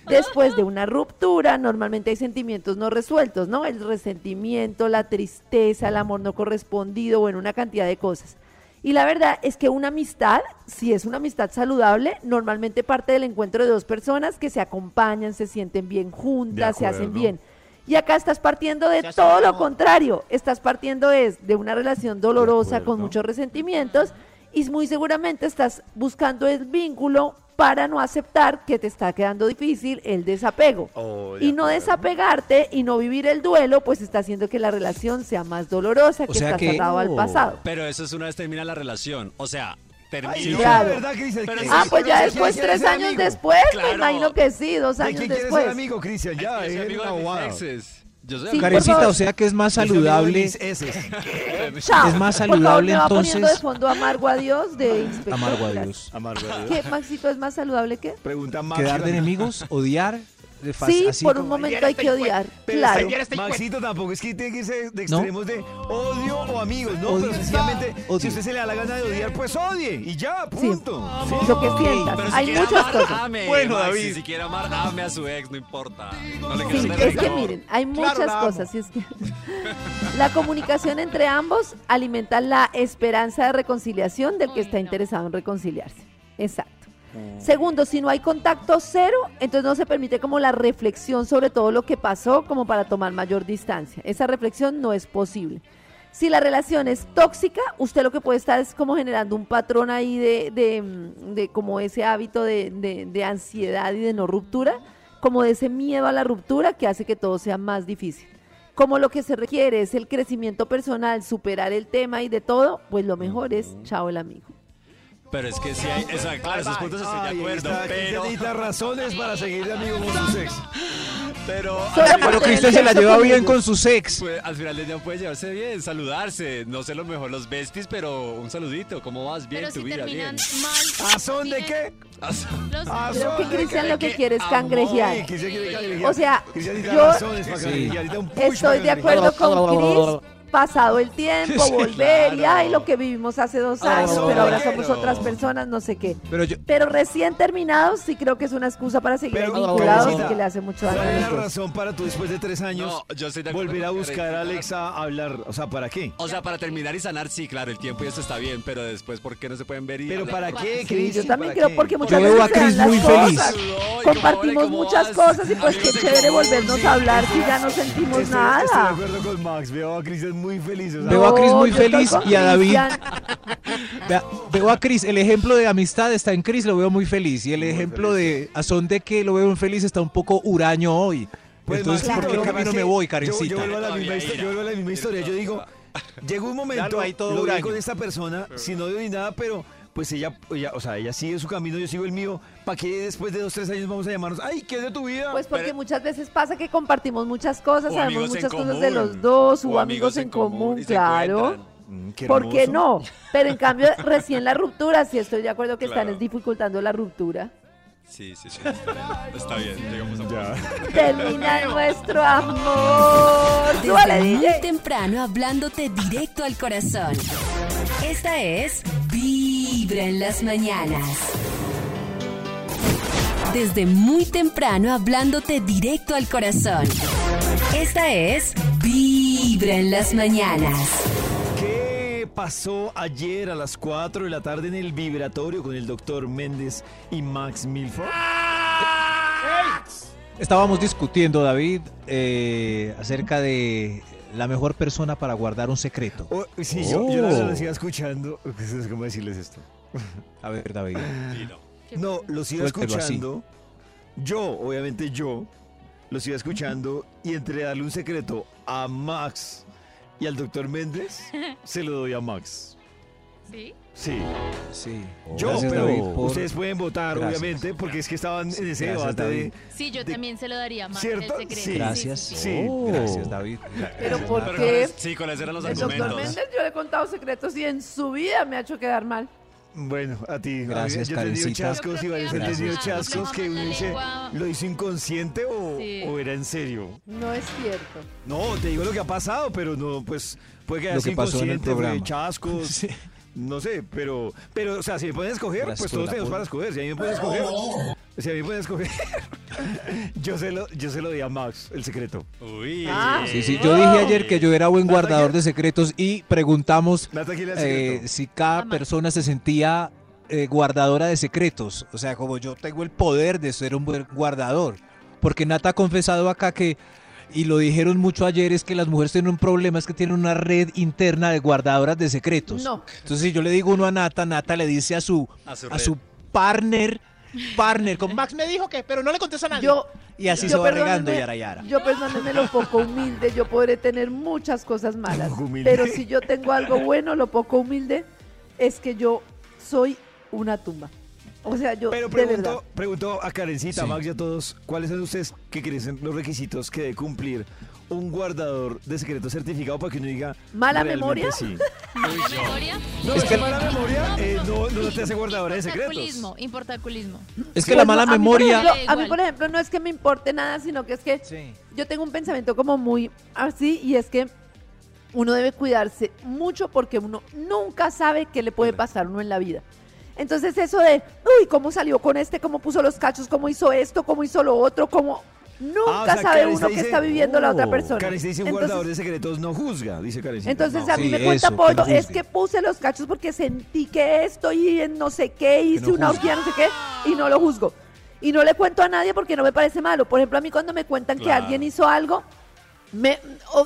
Después de una ruptura, normalmente hay sentimientos no resueltos, ¿no? El resentimiento, la tristeza, el amor no correspondido, bueno, una cantidad de cosas. Y la verdad es que una amistad, si es una amistad saludable, normalmente parte del encuentro de dos personas que se acompañan, se sienten bien juntas, se hacen bien. Y acá estás partiendo de todo lo contrario. Estás partiendo es de una relación dolorosa con muchos resentimientos y muy seguramente estás buscando el vínculo para no aceptar que te está quedando difícil el desapego. Oh, de y no desapegarte y no vivir el duelo, pues está haciendo que la relación sea más dolorosa, O que sea estás que- atado al pasado. Pero eso es una vez termina la relación. O sea, termina. Ay, no, Claro. de verdad, Cristian. Pero ¿qué- sí, Ah, pues ya ¿de después, quién tres años amigo? después, Claro. me imagino que sí, dos ¿De años quién quieres después. ser amigo, Cristian? Ya, es amigo de mis abogado. exes. Yo soy Sí, favor. o sea que es más de saludable. <laughs> Chao. Es más favor, saludable, va poniendo de entonces- fondo amargo a Dios de inspector. Amargo a Gracias. Dios. Amargo a Dios. ¿Qué, Maxito, es más saludable que? Pregunta Max. Quedar de enemigos, odiar. De Sí, así por un como- momento hay que odiar, Pero claro. Maxito tampoco es que tiene que irse de ¿No? extremos de odio o amigos, no, Odio. pero sencillamente Odio. si usted se le da la gana de odiar, pues odie y ya, punto. Sí. Lo que sientas. Pero si Hay quiere muchas amar, cosas. ame. Bueno, David. Si quiere amar, ame a su ex, no importa. No le Sí, es que miren, hay muchas cosas. y es que <laughs> la comunicación entre ambos alimenta la esperanza de reconciliación del que está interesado en reconciliarse. Exacto. Segundo, si no hay contacto cero, entonces no se permite como la reflexión sobre todo lo que pasó como para tomar mayor distancia. Esa reflexión no es posible. Si la relación es tóxica, usted lo que puede estar es como generando un patrón ahí de, de, mm, de como ese hábito de, de- de ansiedad y de no ruptura, como de ese miedo a la ruptura que hace que todo sea más difícil. Como lo que se requiere es el crecimiento personal, superar el tema y de todo, pues lo mejor es chao el amigo. Pero es que sí hay, o sea, claro, esos puntos estoy de acuerdo, está, pero, Cristian necesita razones para seguir de amigo con sus ex. <laughs> pero Pero Cristian se la lleva bien con sus ex. pues, al final del día puede llevarse bien, saludarse, no sé lo mejor los besties, pero un saludito, ¿cómo vas? Bien, Pero tu si vida, terminan bien. <laughs> mal. ¿A son de qué? Los- ¿A Creo que Cristian lo que quiere es cangrejear. Sí, Cristian quiere cangrejear. O sea, yo Estoy de acuerdo con Chris, pasado el tiempo, Sí, volver y ay, lo que vivimos hace dos años, pero ahora somos otras personas, no sé qué. Pero yo, Pero recién terminados sí creo que es una excusa para seguir Pero, vinculados y que le hace mucho daño ¿Cuál a es la razón para tú después de tres años No, yo estoy de acuerdo volver a buscar a. Alexa a hablar? O sea, ¿para qué? O sea, para terminar y sanar, sí, claro, el tiempo y eso está bien, pero después, ¿por qué no se pueden ver y ¿Pero para qué, Sí, Cris? yo también ¿Para creo qué? porque muchas Yo veo veces a se dan Cris las muy cosas, feliz. Ay, ¿cómo compartimos muchas cosas y pues qué chévere volvernos a hablar si ya no sentimos Estoy, estoy de nada. acuerdo con Max. Veo a Cristian muy feliz. o sea, Veo a Cris muy feliz y a David. <laughs> Veo a Cris, el ejemplo de amistad está en Cris, lo veo muy feliz. Y el ejemplo de a son de que lo veo muy feliz está un poco huraño hoy. Pues, Entonces, ¿por qué camino me voy, yo- Karencita? Yo, vuelvo a la Todavía misma, histo- ira. yo vuelvo a la misma historia. Yo digo, llegó un momento, ahí todo lo vi huraño. con esta persona, sin odio ni nada, pero pues ella, ella, o sea, ella sigue su camino, yo sigo el mío. ¿Para qué después de dos, tres años vamos a llamarnos? Ay, ¿qué es de tu vida? Pues porque Pero- muchas veces pasa que compartimos muchas cosas, sabemos muchas cosas común. de los dos, hubo amigos en común, claro. Mm, qué ¿Por qué no? Pero en cambio, <laughs> recién la ruptura, sí estoy de acuerdo que están es dificultando la ruptura. Sí, sí, sí. Está bien, llegamos a Ya. Termina <laughs> nuestro amor. Desde muy temprano hablándote directo al corazón. Esta es Vibra en las mañanas. Desde muy temprano hablándote directo al corazón. Esta es Vibra en las mañanas. ¿Qué pasó ayer a las 4 de la tarde en el vibratorio con el doctor Méndez y Max Milford? Estábamos discutiendo, David, eh, acerca de la mejor persona para guardar un secreto. Oh, sí, yo, yo verdad lo sigo escuchando. No cómo decirles esto. A ver, David. ¿Qué No, los iba Suéltelo así. escuchando. Yo, obviamente yo, los iba escuchando y entre darle un secreto a Max y al doctor Méndez, <laughs> se lo doy a Max. ¿Sí? Sí. Sí. Yo, Gracias, pero David, por- ustedes pueden votar, Gracias. obviamente, porque es que estaban en ese Gracias, debate de... Sí, yo de- también se lo daría más ¿Cierto? el secreto. Sí. Gracias. sí, sí. Sí. Oh. Gracias, David. Pero ¿por qué? sí, con eran los El doctor argumentos. Méndez yo le he contado secretos y en su vida me ha hecho quedar mal. Bueno, a ti. Gracias, Yo he tenido Karencita. chascos y varios Gracias. tenido chascos que uno dice. ¿lo hizo inconsciente o, Sí. o era en serio? No es cierto. No, te digo lo que ha pasado, pero no, pues puede que haya sido inconsciente, fue chascos, <laughs> Sí. No sé, pero, pero, o sea, si me pueden escoger, pues todos tenemos para escoger. Si a mí me pueden escoger, si a mí me pueden escoger, yo se lo, yo se lo di a Max, el secreto. Uy. Ah. Sí, sí, yo dije ayer que yo era buen guardador de secretos y preguntamos Nata, ¿quién era el eh, si cada persona se sentía eh, guardadora de secretos. O sea, como yo tengo el poder de ser un buen guardador. Porque Nata ha confesado acá que, y lo dijeron mucho ayer, es que las mujeres tienen un problema, es que tienen una red interna de guardadoras de secretos. No. Entonces, si yo le digo uno a Nata, Nata le dice a su, A su a red. su partner, partner, con Max me dijo que, pero no le contesta a nadie. Yo, y así yo se va regando yara yara. Yo perdónenme lo poco humilde, yo podré tener muchas cosas malas, pero si yo tengo algo bueno, lo poco humilde es que yo soy una tumba. O sea, yo Pero pregunto, pregunto a Karencita, Sí. a Max y a todos, ¿cuáles son ustedes que creen los requisitos que debe cumplir un guardador de secretos certificado para que uno diga ¿Mala memoria? Sí. <laughs> ¿La memoria? No, es que mala memoria eh, no, no te hace guardadora de secretos. Importaculismo, importaculismo. Es que Pues la no, mala a mí, por memoria... ejemplo- a mí, por ejemplo, no es que me importe nada, sino que es que Sí. yo tengo un pensamiento como muy así y es que uno debe cuidarse mucho porque uno nunca sabe qué le puede pasar a uno en la vida. Entonces eso de, uy, cómo salió con este, cómo puso los cachos, cómo hizo esto, cómo hizo lo otro, cómo... Nunca Ah, o sea, sabe uno qué está viviendo la otra Oh, persona. Karencita dice un Entonces- guardador de secretos no juzga, dice Karencita. entonces No. a mí Sí, me cuenta eso, que Polo, no es que puse los cachos porque sentí que esto y en no sé qué, hice no una orgía, no sé qué, y no lo juzgo. Y no le cuento a nadie porque no me parece malo. Por ejemplo, a mí cuando me cuentan que alguien hizo algo, me,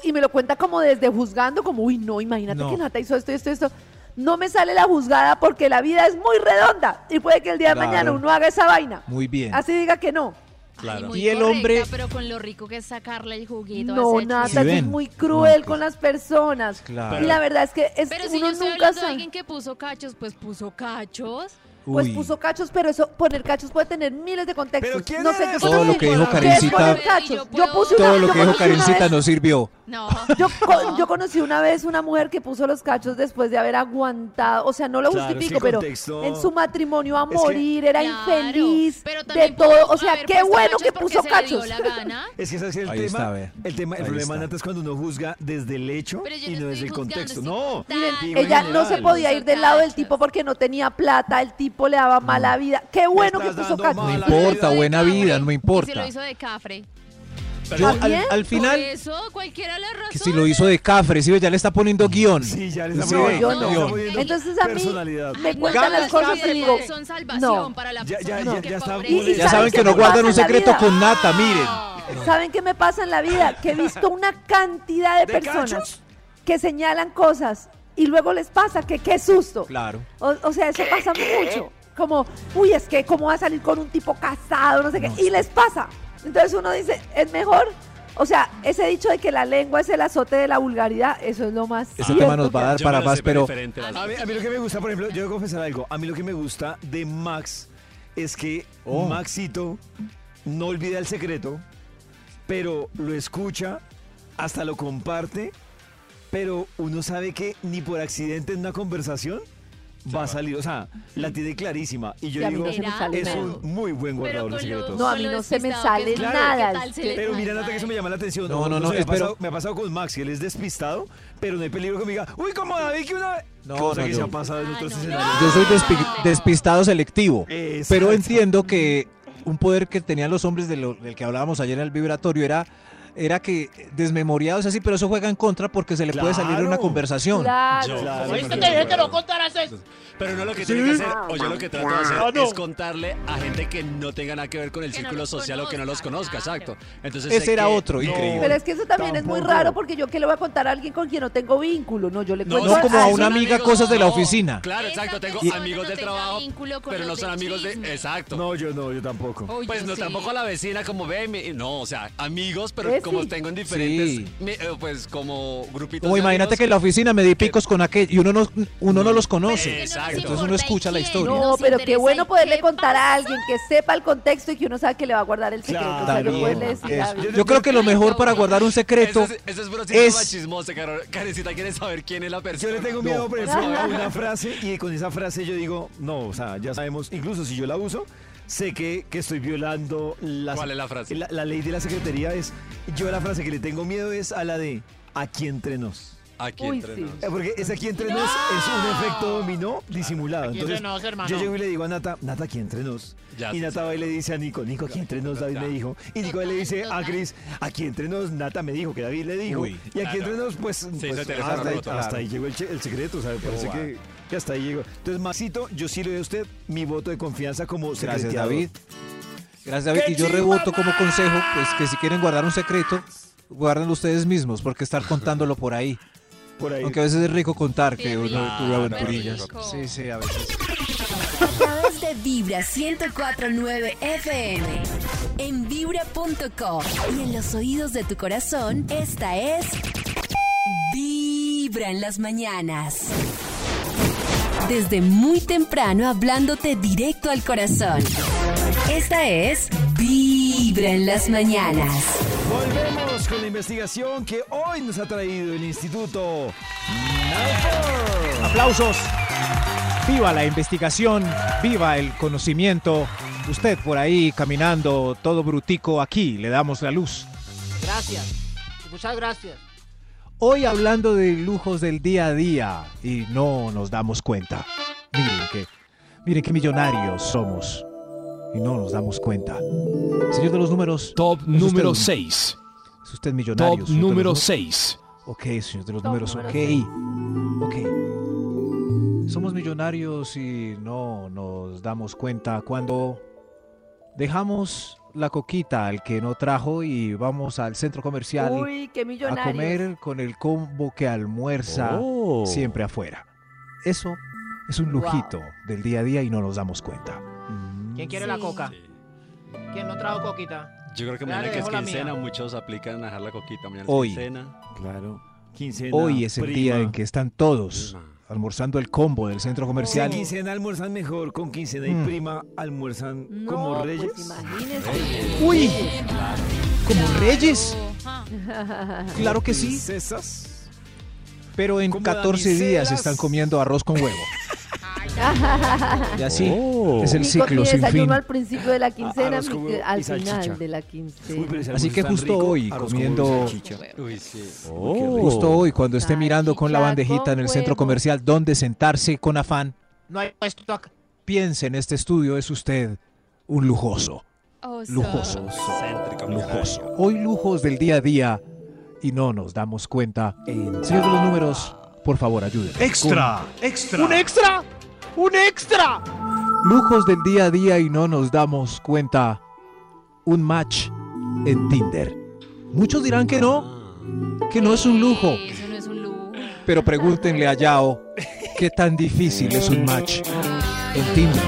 y me lo cuenta como desde juzgando, como, uy, no, imagínate No. que Nata hizo esto, esto, esto. No me sale la juzgada porque la vida es muy redonda y puede que el día de Claro. mañana uno haga esa vaina. Muy bien. Así diga que no. Claro. Ay, Y el correcta, hombre- Pero con lo rico que es sacarle el juguito. No. Sí, eso es muy cruel No, con las personas. Claro. Y la verdad es que es, Pero si uno yo estoy nunca de sabe. alguien que puso cachos, pues puso cachos. Pues Uy. puso cachos, pero eso, poner cachos puede tener miles de contextos. ¿Pero quién no sé, yo Todo lo que dijo ¿Qué es Karencita-? Yo Yo puse una, Todo lo yo que dijo conocí una Karencita vez- no sirvió. No. Yo, co- <laughs> yo conocí una vez una mujer que puso los cachos después de haber aguantado, o sea, no lo Claro, justifico, pero contexto- en su matrimonio a que- morir, era Claro, infeliz, pero de todo, o sea, qué bueno que puso cachos. <laughs> Es que ese es el Ahí tema. está, ve. el tema, el Ahí problema está. Nata es cuando uno juzga desde el hecho y no desde el contexto. No, ella no se podía ir del lado del tipo porque no tenía plata, el tipo le daba mala vida. Qué bueno que puso cachos. No importa, vida. buena vida, no Y se importa. lo hizo de cafre. Yo al, al final, Por eso, cualquiera le razón. que si lo hizo de cafre, ¿sí ve? ya le está poniendo guion. Sí, ya le yo le no. estamos poniendo Entonces a mí me cuentan las cosas y digo, son salvación no. para la Ya- ya- ya- que ya está pobreza. Y- y Ya saben ¿saben que qué no me guardan pasa un en la secreto vida? con nata, miren. ¿Saben qué me pasa en la vida? Que he visto una cantidad de, ¿De personas cachos? que señalan cosas y luego les pasa que qué susto. Claro. O, o sea, eso pasa mucho. Como, uy, es que cómo va a salir con un tipo casado, no sé qué. Y les pasa. Entonces uno dice, es mejor. O sea, ese dicho de que la lengua es el azote de la vulgaridad, eso es lo más. Ese tema nos va a dar Yo para más, pero A mí, a mí lo que me gusta, por ejemplo, yo debo confesar algo. A mí lo que me gusta de Max es que Oh. Maxito no olvida el secreto, pero lo escucha, hasta lo comparte, pero uno sabe que ni por accidente en una conversación va a salir. O sea, la tiene clarísima. Y yo Y a mí digo, no se me sale es un muy buen guardador de secretos. No, a mí no se me sale nada. ¿qué tal se le Pero mira, nota que eso me llama la atención. No, no, no, me, ha pasado, me ha pasado con Max, que él es despistado, pero no hay peligro que me diga, uy, como David que una vez. No, Cosa no, que yo- se ha pasado en Ay, otros no, escenarios. yo soy despi- despistado selectivo. Exacto. Pero entiendo que un poder que tenían los hombres de lo- del que hablábamos ayer en el vibratorio era, era que desmemoriados así, pero eso juega en contra porque se le puede salir una conversación. Claro. Yo- Claro, ¿Oíste? Te que no contaras eso. Pero no lo que tiene que hacer, o yo lo que trato de hacer Ah, no. es contarle a gente que no tenga nada que ver con el Que no círculo los social o que no los conozca, conozca, claro. exacto. Entonces Ese era que- otro, increíble. Pero es que eso también es muy Tampoco. raro porque yo qué le voy a contar a alguien con quien no tengo vínculo. No, yo le No, cuento No como a una amiga amigos, cosas de la no. oficina. Claro, exacto, tengo amigos no de tenga trabajo, pero no son amigos de... Exacto. No, yo no, yo tampoco. Pues yo no, sí. tampoco a la vecina como ve, no, o sea, amigos, pero. Como sí. tengo en diferentes, Sí. eh, pues como grupitos Como imagínate que en la oficina me di picos con aquel y uno no, uno no los conoce. Exacto. Entonces uno escucha la historia. No, pero qué bueno poderle qué contar a alguien que sepa el contexto y que uno sabe que le va a guardar el secreto. o sea, Claro, no poderle decir Eso. alguien. Yo creo que lo mejor para guardar un secreto Eso es, eso es es- machismoso, Caro- Karencita quiere saber quién es la persona. Yo le tengo miedo, por ejemplo, a una <laughs> frase y con esa frase yo digo, no, o sea, ya sabemos, incluso si yo la uso, sé que, que estoy violando la, ¿Cuál es la frase? La, la ley de la secretaría es, yo la frase que le tengo miedo es a la de aquí entre nos. Aquí Uy, entre sí. nos. Eh, Porque ese aquí entre nos es un efecto dominó disimulado. Aquí Entonces, entre nos, hermano. yo llego y le digo a Nata, Nata, aquí entre nos. Ya y Nata va y le dice a Nico, Nico, aquí entre nos, David me dijo. Y Nico le dice a Cris, aquí entre nos, Nata me dijo que David le dijo. Uy, y aquí claro. entre nos, pues, Se pues, hizo hasta, ahí, hasta ahí llegó el, che- el secreto, ¿sabe? Parece guay. que, que hasta ahí llegó. Entonces, Maxito, yo sí le doy a usted mi voto de confianza como Gracias, secretiador. David. Gracias, David. Y yo reboto como consejo, pues que si quieren guardar un secreto, guárdenlo ustedes mismos, porque estar contándolo por ahí. Por ahí. Aunque a veces es rico contar que uno tuvo aventurillas. Sí, sí, a veces. A través de Vibra 104.9 FM. En vibra.com. Y en los oídos de tu corazón, esta es... Vibra en las mañanas. Desde muy temprano hablándote directo al corazón. Esta es Vibra en las mañanas. Volvemos con la investigación que hoy nos ha traído el Instituto. Aplausos. Viva la investigación, viva el conocimiento. Usted por ahí caminando todo brutico, aquí le damos la luz. Gracias. Muchas gracias. Hoy hablando de lujos del día a día y no nos damos cuenta. Miren que, miren qué millonarios somos y no nos damos cuenta. Señor de los números. Top ¿es número usted- 6. ¿Es usted millonario? Top número números? 6. Ok, señor de los Top números, número ok. Ok. Somos millonarios y no nos damos cuenta cuando dejamos la coquita al que no trajo y vamos al centro comercial Uy, qué a comer con el combo que almuerza Oh. siempre afuera. Eso es un Wow. lujito del día a día y no nos damos cuenta. ¿Quién quiere Sí. la coca? Sí. ¿Quién no trajo coquita? Yo creo que mañana que es quincena, muchos aplican a dejar la coquita. Mañana Hoy. quincena. Claro. Quincena, Hoy es el prima. día en que están todos Prima. Almorzando el combo del centro comercial. en quincena almuerzan mejor, con quincena y Mm. prima almuerzan No, como reyes. Pues imagínese. ¡Uy! ¿Como reyes? Claro que sí. Pero en Como 14 días están comiendo arroz con huevo. Y así Oh. es el Nico, ciclo sin fin. al principio de la quincena, huevo al salchicha. final de la Uy, quincena. Así que justo rico, hoy, comiendo-. Uy, sí. Justo hoy, cuando esté mirando con la bandejita con en el centro huevo. comercial donde sentarse con afán, No hay puesto acá. piense en este estudio, es usted un lujoso, Oso. lujoso, Céntrico, lujoso. Hoy lujos del día a día y no nos damos cuenta. Señor de los números, por favor, ayúdenme. Extra, extra. ¡Un extra! ¡Un extra! Lujos del día a día y no nos damos cuenta. Un match en Tinder. Muchos dirán que no, que no es un lujo. Eso no es un lujo. Pero pregúntenle a Yao qué tan difícil es un match en Tinder.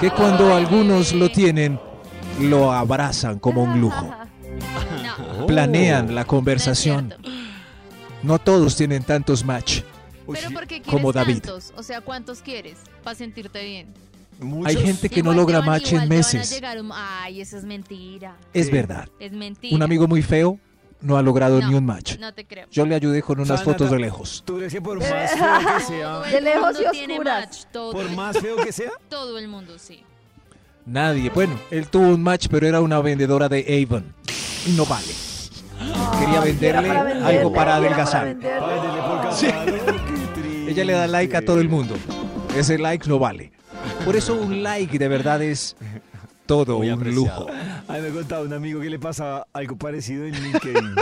Que cuando algunos lo tienen, lo abrazan como un lujo. <laughs> Planean la conversación. No todos tienen tantos match. Pero sí, ¿por qué quieres como David. tantos? O sea, ¿cuántos quieres para sentirte bien? muchos- Hay gente que no Igual logra te van- match en meses. un- Ay, eso es mentira. Es Sí. verdad. Es mentira. Un amigo muy feo no ha logrado No. ni un match. No te creo. Yo le ayudé con unas Sana, fotos de lejos. ¿Tú que por <laughs> más feo que sea, De lejos y oscuras. match, todo, por más feo que sea, <laughs> todo el mundo, sí. Nadie. Bueno, él tuvo un match, pero era una vendedora de Avon. Y no vale. Quería Ay, venderle para algo venderle, para era adelgazar. venderle. para venderle por qué triste. Ella le da like a todo el mundo. Ese like no vale. Por eso un like de verdad es todo Muy un apreciado. lujo. A mí me contaba un amigo que le pasaba algo parecido en LinkedIn.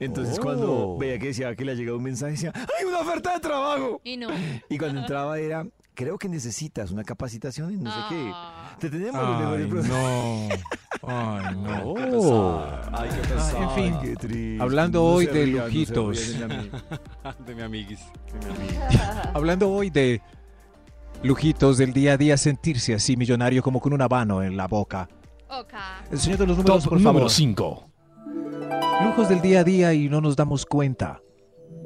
Entonces cuando Oh. veía que decía que le llegado un mensaje, decía, ¡hay una oferta de trabajo! Y no. Y cuando <laughs> entraba era, creo que necesitas una capacitación en no sé qué. Ah. Te tenemos los <laughs> mejores <laughs> Ay, no. Ay, no. Qué pesar. Ay, qué pesar. en fin, triste. hablando No hoy de no lujitos. de mi <laughs> amiguis. <laughs> Hablando hoy de lujitos del día a día, sentirse así millonario como con un habano en la boca. El señor de los números, Top por favor. número 5. Lujos del día a día y no nos damos cuenta.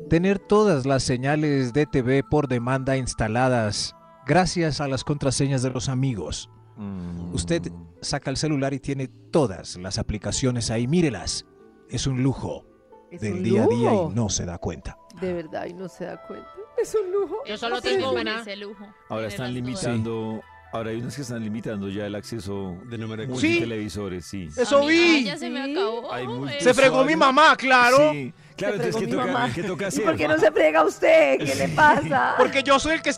Tener todas las señales de TV por demanda instaladas gracias a las contraseñas de los amigos. Mm. Usted saca el celular y tiene todas las aplicaciones ahí, mírelas. Es un lujo Es del un día a día y no se da cuenta. De verdad, y no se da cuenta. Es un lujo. Yo solo tengo una. parece lujo. Ahora están limitando, ahora hay unas que están limitando ya el acceso De número de Sí. televisores, sí. Eso vi. ya se me acabó. Hay Eh, Se fregó mi mamá, claro. Sí, claro, entonces ¿qué fregó mi toca, mamá. ¿qué toca por qué no se frega usted? ¿Qué le <laughs> pasa? Porque yo soy el que...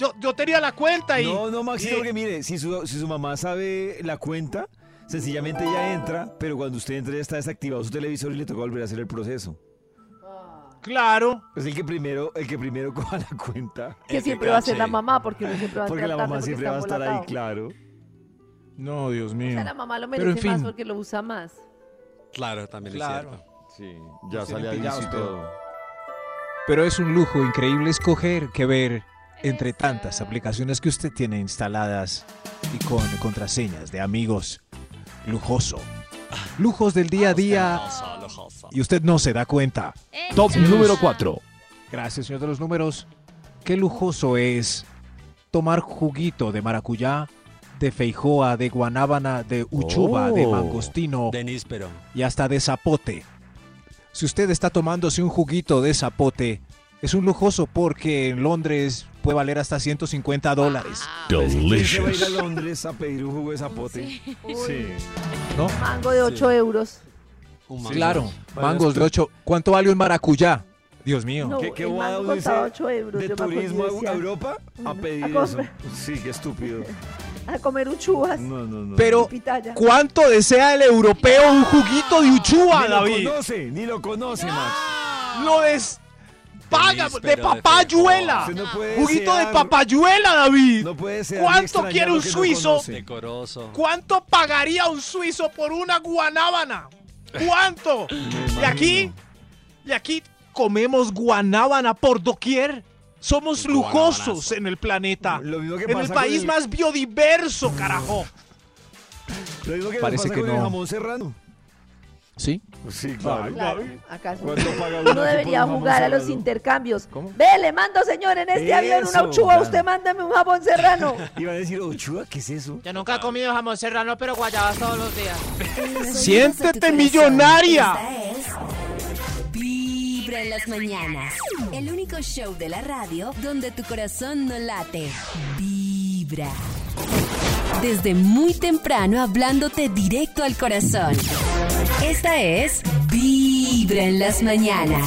Yo, yo tenía la cuenta y... No, no, Maxito, y- porque mire, si su, si su mamá sabe la cuenta, sencillamente ya entra, pero cuando usted entra ya está desactivado su televisor y le toca volver a hacer el proceso. Claro. Es el que primero, el que primero <laughs> coja la cuenta. que siempre va a ser la mamá, porque uno siempre va a Porque la mamá siempre va a estar ahí, claro. No, Dios O mío. sea, la mamá lo Pero, merece en más fin. porque lo usa más. Claro, también Claro. es cierto. Sí, ya sale ahí y todo. Pero es un lujo increíble escoger que ver entre tantas aplicaciones que usted tiene instaladas y con contraseñas de amigos. Lujoso. Lujos del día a día y usted no se da cuenta. eh, Top número 4. Gracias, señor de los números. Qué lujoso es tomar juguito de maracuyá, de feijoa, de guanábana, de uchuva, de Oh. mangostino De níspero. y hasta de zapote. Si usted está tomándose un juguito de zapote, es un lujoso porque en Londres puede valer hasta 150 dólares. Ah, ¿Quién se va a ir a Delicious. Londres a pedir un jugo de zapote? Sí. ¿No? Mango de 8 euros. Un mango. Claro, mangos de 8. ¿Cuánto vale un maracuyá? Dios mío. No, ¿Qué, qué el mango dice 8 euros. de turismo a Europa a Ujú. pedir A eso? comer. Sí, qué estúpido. <laughs> A comer uchuvas. No, no, no. Pero. ¿cuánto desea el europeo un juguito de uchuva, ni lo David? conoce, ni lo conoce, Max. Lo des... Paga de papayuela. No Juguito de papayuela, David. No puede ser. ¿Cuánto quiere un no suizo? Decoroso. ¿Cuánto pagaría un suizo por una guanábana? ¿Cuánto? Y aquí, y aquí comemos guanábana por doquier. Somos lujosos en el planeta. Lo mismo que En el pasa país el- más biodiverso, carajo. Lo mismo que Parece pasa que con el no. jamón serrano. ¿Sí? Sí, claro. Claro, ¿acaso? ¿Cuánto paga uno debería jamón jugar a los intercambios. ¿Cómo? Ve, le mando, señor, en este avión una uchuva. claro. Usted mándame un jabón serrano. <laughs> Iba a decir, Ochua, ¿qué es eso? Yo nunca he comido jamón serrano, pero guayabas todos los días. Siéntete millonaria. Esta es Vibra en las mañanas. El único show de la radio donde tu corazón no late. Vibra. Desde muy temprano hablándote directo al corazón. Esta es Vibra en las mañanas.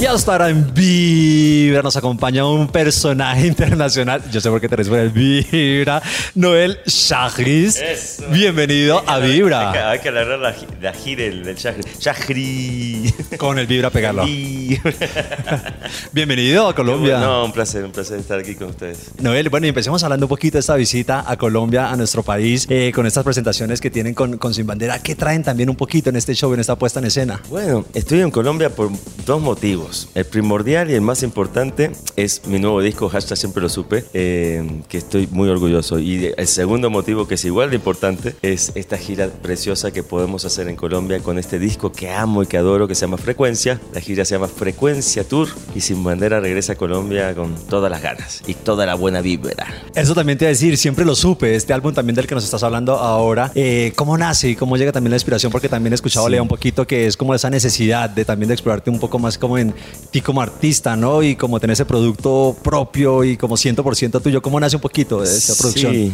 Y hasta ahora en Vibra nos acompaña un personaje <laughs> internacional. Yo sé por qué te responde Vibra. Noel Shahris. Eso. Bienvenido a Hay que- Vibra. Hay que alargar la, la gira del, del Shahri. Shahri. <laughs> Con el Vibra pegarlo. Vibra. <laughs> Bienvenido a Colombia. No, un placer, un placer estar aquí con ustedes. Noel, bueno, y empecemos hablando un poquito de esta visita a Colombia, a nuestro país, eh, con estas presentaciones que tienen con, con Sin Bandera. ¿Qué traen también un poquito en este show, en esta puesta en escena? Bueno, estoy en Colombia por dos motivos. El primordial y el más importante es mi nuevo disco, hashtag siempre lo supe, eh, que estoy muy orgulloso. Y el segundo motivo, que es igual de importante, es esta gira preciosa que podemos hacer en Colombia con este disco que amo y que adoro, que se llama Frecuencia. La gira se llama Frecuencia Tour y Sin Bandera regresa a Colombia con todas las ganas y toda la buena vibra. Eso también te iba a decir, siempre lo supe, este álbum también del que nos estás hablando ahora, eh, ¿cómo nace y cómo llega también la inspiración? Porque también he escuchado, Sí. Lea, un poquito que es como esa necesidad de también de explorarte un poco más como en ti como artista, ¿no? Y como tener ese producto propio y como 100% tuyo. ¿Cómo nace un poquito de esta producción? Sí,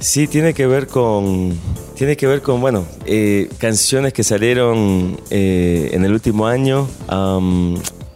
sí, tiene que ver con, tiene que ver con, bueno, eh, canciones que salieron eh, en el último año.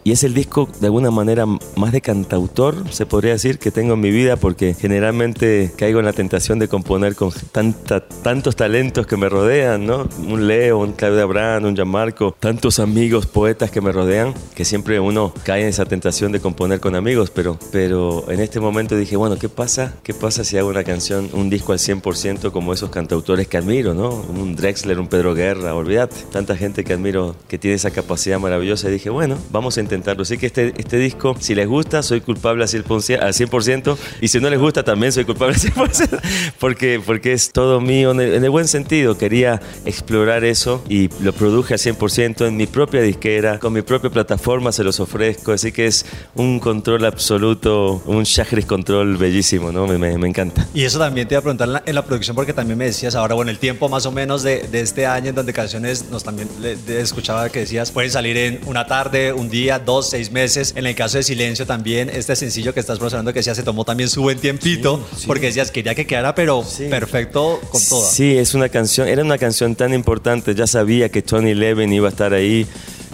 Y es el disco de alguna manera más de cantautor, se podría decir, que tengo en mi vida porque generalmente caigo en la tentación de componer con tanta, tantos talentos que me rodean, ¿no? Un Leo, un Claudio Abraham, un Gianmarco, tantos amigos, poetas que me rodean, que siempre uno cae en esa tentación de componer con amigos, pero, pero en este momento dije, bueno, ¿qué pasa? ¿Qué pasa si hago una canción, un disco al 100% como esos cantautores que admiro, ¿no? Un Drexler, un Pedro Guerra, olvídate. Tanta gente que admiro que tiene esa capacidad maravillosa y dije, bueno, vamos a intentar presentarlo. Así que este, este disco, si les gusta, soy culpable al 100%, al 100%, y si no les gusta, también soy culpable al 100%, <laughs> porque, porque es todo mío, en el, en el buen sentido. Quería explorar eso y lo produje al 100% en mi propia disquera, con mi propia plataforma, se los ofrezco. Así que es un control absoluto, un chakris control bellísimo, ¿no? Me, me- me encanta. Y eso también te iba a preguntar en la, en la producción porque también me decías ahora, bueno, el tiempo más o menos de, de este año en donde canciones nos también le- de- escuchaba que decías pueden salir en una tarde, un día, dos, seis meses. En el caso de Silencio también, este sencillo que estás promocionando que decías se tomó también su buen tiempito porque decías quería que quedara pero perfecto con todo. Sí, es una canción, era una canción tan importante. Ya sabía que Tony Levin iba a estar ahí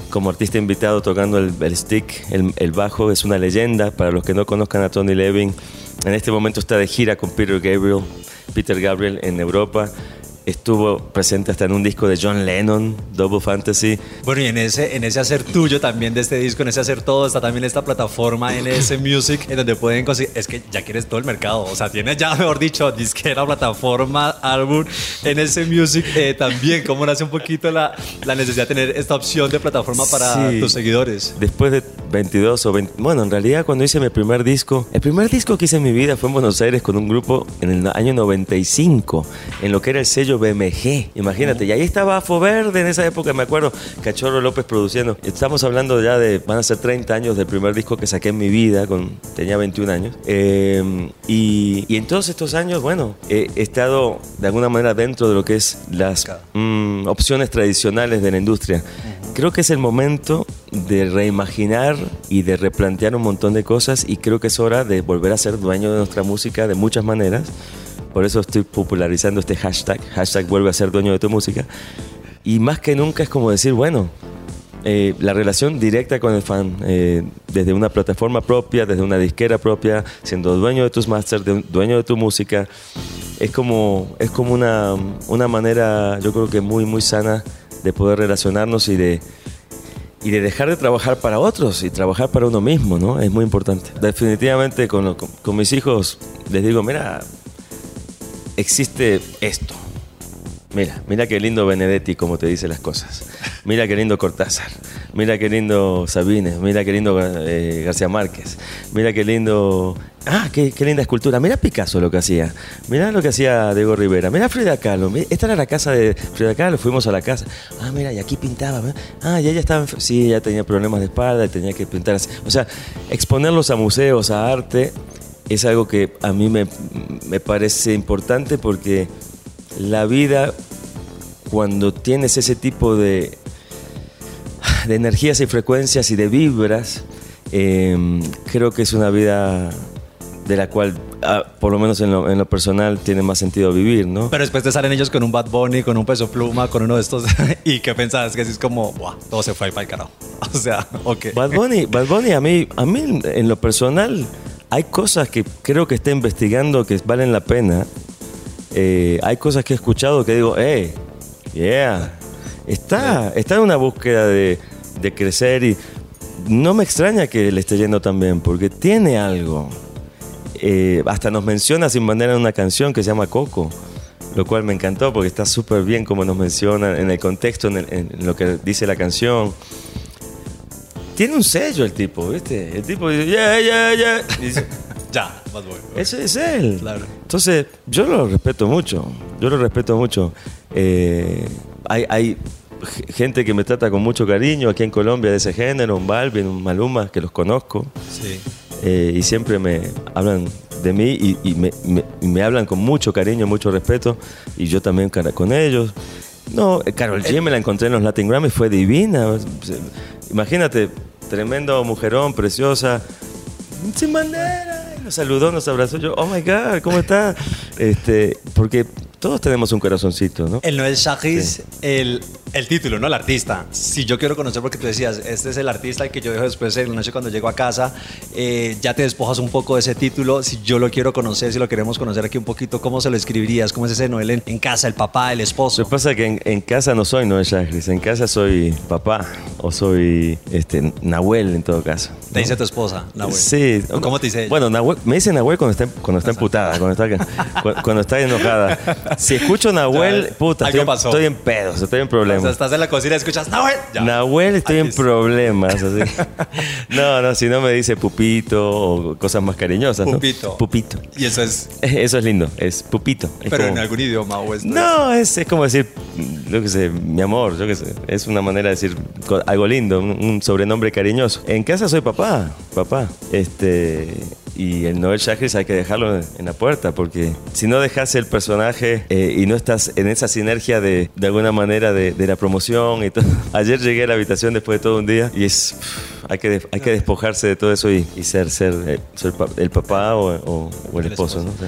como artista invitado tocando el, el stick, el, el bajo. Es una leyenda. Para los que no conozcan a Tony Levin, en este momento está de gira con Peter Gabriel, Peter Gabriel en Europa. Estuvo presente hasta en un disco de John Lennon, Double Fantasy. Bueno, y en ese, en ese hacer tuyo también de este disco, en ese hacer todo, está también esta plataforma NS Music, en donde pueden conseguir. Es que ya quieres todo el mercado. O sea, tienes ya, <laughs> mejor dicho, disquera, plataforma, álbum, NS Music. eh, también, ¿cómo nace un poquito la, la necesidad de tener esta opción de plataforma para Sí. tus seguidores? Después de 22 o 20... Bueno, en realidad cuando hice mi primer disco, el primer disco que hice en mi vida fue en Buenos Aires con un grupo en el año 95, en lo que era el sello BMG, imagínate. Y ahí estaba Afo Verde en esa época, me acuerdo, Cachorro López produciendo. Estamos hablando ya de, van a ser 30 años del primer disco que saqué en mi vida, con, tenía 21 años. Eh, y, y en todos estos años, bueno, he, estado de alguna manera dentro de lo que es las mm, opciones tradicionales de la industria. Creo que es el momento de reimaginar y de replantear un montón de cosas y creo que es hora de volver a ser dueño de nuestra música de muchas maneras. Por eso estoy popularizando este hashtag, hashtag vuelve a ser dueño de tu música. Y más que nunca es como decir, bueno, eh, la relación directa con el fan, eh, desde una plataforma propia, desde una disquera propia, siendo dueño de tus masters, dueño de tu música, es como, es como una, una manera, yo creo que muy, muy sana de poder relacionarnos y de, y de dejar de trabajar para otros y trabajar para uno mismo, ¿no? Es muy importante. Definitivamente con, con mis hijos les digo, mira, existe esto. Mira, mira qué lindo Benedetti como te dice las cosas. Mira qué lindo Cortázar. Mira qué lindo Sabines. Mira qué lindo eh, García Márquez. Mira qué lindo... Ah, qué, linda escultura. Mira Picasso lo que hacía. Mira lo que hacía Diego Rivera. Mira Frida Kahlo. Esta era la casa de Frida Kahlo. Fuimos a la casa. Ah, mira, y aquí pintaba. Ah, y ella estaba... Sí, ella tenía problemas de espalda y tenía que pintar así. O sea, exponerlos a museos, a arte, es algo que a mí me, me parece importante porque la vida, cuando tienes ese tipo de, de energías y frecuencias y de vibras, eh, creo que es una vida de la cual, ah, por lo menos en lo, en lo personal, tiene más sentido vivir, ¿no? Pero después te salen ellos con un Bad Bunny, con un peso pluma, con uno de estos. <laughs> ¿Y qué pensabas? Que así es como, Buah, todo se fue ahí para el carajo. <laughs> O sea, ok. Bad Bunny, Bad Bunny a mí, a mí en lo personal hay cosas que creo que está investigando que valen la pena. Eh, hay cosas que he escuchado que digo, hey, yeah, está, está en una búsqueda de, de crecer y no me extraña que le esté yendo tan bien porque tiene algo. Eh, hasta nos menciona sin manera en una canción que se llama Coco, lo cual me encantó porque está súper bien como nos menciona en el contexto, en, el- en lo que dice la canción. Tiene un sello el tipo, ¿viste? El tipo dice, ya, ya, ya. Y dice, <laughs> Ya, Bad Bunny. ese es él. Claro. Entonces, yo lo respeto mucho. Yo lo respeto mucho. Eh, hay, hay gente que me trata con mucho cariño aquí en Colombia de ese género, un Balvin, un Maluma, que los conozco. Sí. Eh, y siempre me hablan de mí y, y me, me- y me hablan con mucho cariño, mucho respeto. Y yo también con ellos. No, eh, Carol G me la encontré en los Latin Grammy, fue divina. Imagínate, tremendo mujerón, preciosa. Sin bandera. Y Nos saludó, nos abrazó. Yo, oh my God, ¿cómo está? <laughs> Este, porque todos tenemos un corazoncito, ¿no? El Noel Shahis, el, el título, ¿no? El artista. Si yo quiero conocer, porque tú decías, este es el artista que yo dejo después de la noche cuando llego a casa, eh, ya te despojas un poco de ese título. Si yo lo quiero conocer, si lo queremos conocer aquí un poquito, ¿cómo se lo escribirías? ¿Cómo es ese Noel en, en casa, el papá, el Lo esposo? que pasa es que en, en casa no soy Noel Chagris, en casa soy papá o soy este, Nahuel en todo caso. Te dice tu esposa, Nahuel. Sí. ¿O ¿Cómo te dice ella? Bueno, Nahuel- me dice Nahuel cuando está, cuando está emputada, cuando está, cu- cuando está enojada. Si escucho Nahuel, puta, estoy, pasó. estoy en pedos, estoy en problemas. Sea, estás en la cocina y escuchas, Nahuel. Ya. Nahuel, estoy Aquí en problemas. así. <laughs> No, no, si no me dice pupito o cosas más cariñosas. ¿no? Pupito. Pupito. Y eso es, <laughs> Eso es lindo, es pupito. Es pero en algún idioma o esto No, es, es como decir, yo qué sé, mi amor, yo qué sé. Es una manera de decir algo lindo, un, un sobrenombre cariñoso. En casa soy papá, papá. Este. Y el Noel Chagris hay que dejarlo en la puerta, porque si no dejas el personaje eh, y no estás en esa sinergia de, de alguna manera de, de la promoción y todo. <laughs> Ayer llegué a la habitación después de todo un día y es. Hay, que, hay que despojarse de todo eso y, y ser, ser, eh, ser el papá o, o- o el esposo, ¿no? O <laughs>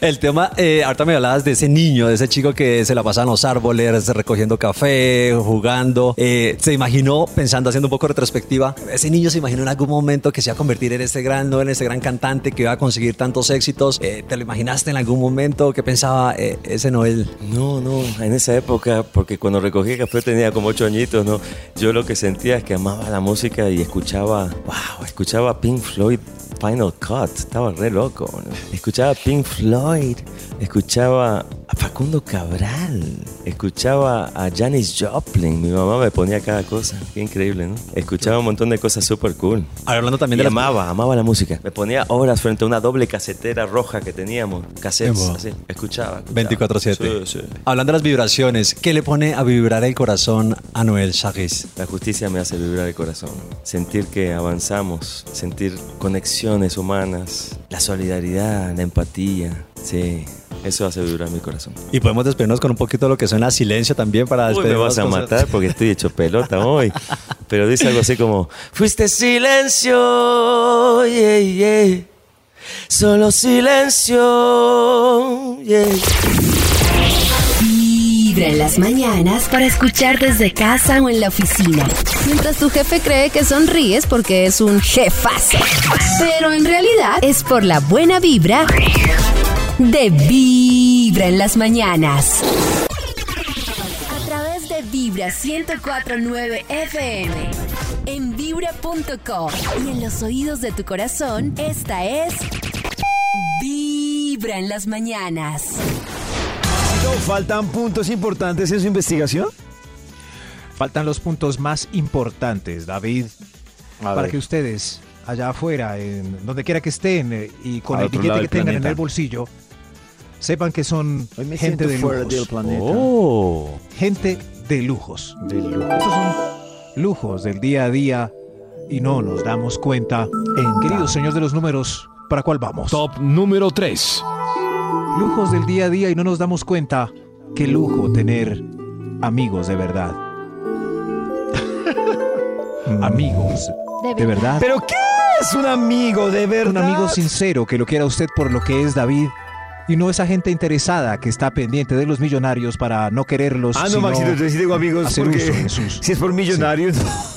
sea, El tema, eh, ahorita me hablabas de ese niño, de ese chico que se la pasaba en los árboles, recogiendo café, jugando. Eh, se imaginó, pensando, haciendo un poco retrospectiva, ese niño se imaginó en algún momento que se iba a convertir en este gran, ¿no? en este gran cantante que iba a conseguir tantos éxitos. Eh, ¿Te lo imaginaste en algún momento? ¿Qué pensaba eh, ese Noel? No, no, en esa época, porque cuando recogí café tenía como ocho añitos, ¿no? Yo lo que sentía es que amaba la música y escuchaba, wow, escuchaba Pink Floyd Final Cut, estaba re loco. ¿no? Escuchaba Pink Floyd, escuchaba a Facundo Cabral, escuchaba a Janis Joplin, mi mamá me ponía cada cosa, qué increíble, ¿no? Escuchaba un montón de cosas súper cool. Ahora, hablando también Y de amaba, amaba la música. Me ponía horas frente a una doble casetera roja que teníamos, cassettes, así, escuchaba. escuchaba. 24-7. Sí, sí. Hablando de las vibraciones, ¿qué le pone a vibrar el corazón a Noel Chagris? La justicia me hace vibrar el corazón. Sentir que avanzamos, sentir conexiones humanas, la solidaridad, la empatía. Sí, eso hace vibrar mi corazón. Y podemos despedirnos con un poquito de lo que suena silencio también para Uy, me despedirnos. vas a matar porque estoy hecho pelota hoy. <laughs> Pero dice algo así como: Fuiste silencio, yeah, yeah. Solo silencio, yeah. Vibra en las mañanas para escuchar desde casa o en la oficina. Mientras tu jefe cree que sonríes porque es un jefazo. Pero en realidad es por la buena vibra de Vibra en las mañanas. A través de Vibra 1049 FM. En vibra.com y en los oídos de tu corazón, esta es Vibra en las mañanas. No, ¿Faltan puntos importantes en su investigación? Faltan los puntos más importantes, David, A para ver. que ustedes allá afuera, en donde quiera que estén eh, y con Al el otro billete que del tengan en planeta. el bolsillo, sepan que son Hoy me gente siento de fuera lujos. del planeta. Oh. Gente de lujos. De lujo. Estos son lujos del día a día y no nos damos cuenta. En Queridos señores de los números, ¿para cuál vamos? Top número 3. Lujos del día a día y no nos damos cuenta. Qué lujo tener amigos de verdad. <laughs> amigos de verdad. ¿Pero qué es un amigo de verdad? Un amigo sincero que lo quiera usted por lo que es David y no esa gente interesada que está pendiente de los millonarios para no quererlos. Ah, no, sino Maxito, entonces sí tengo amigos porque uso si es por millonarios, <laughs> ¿Sí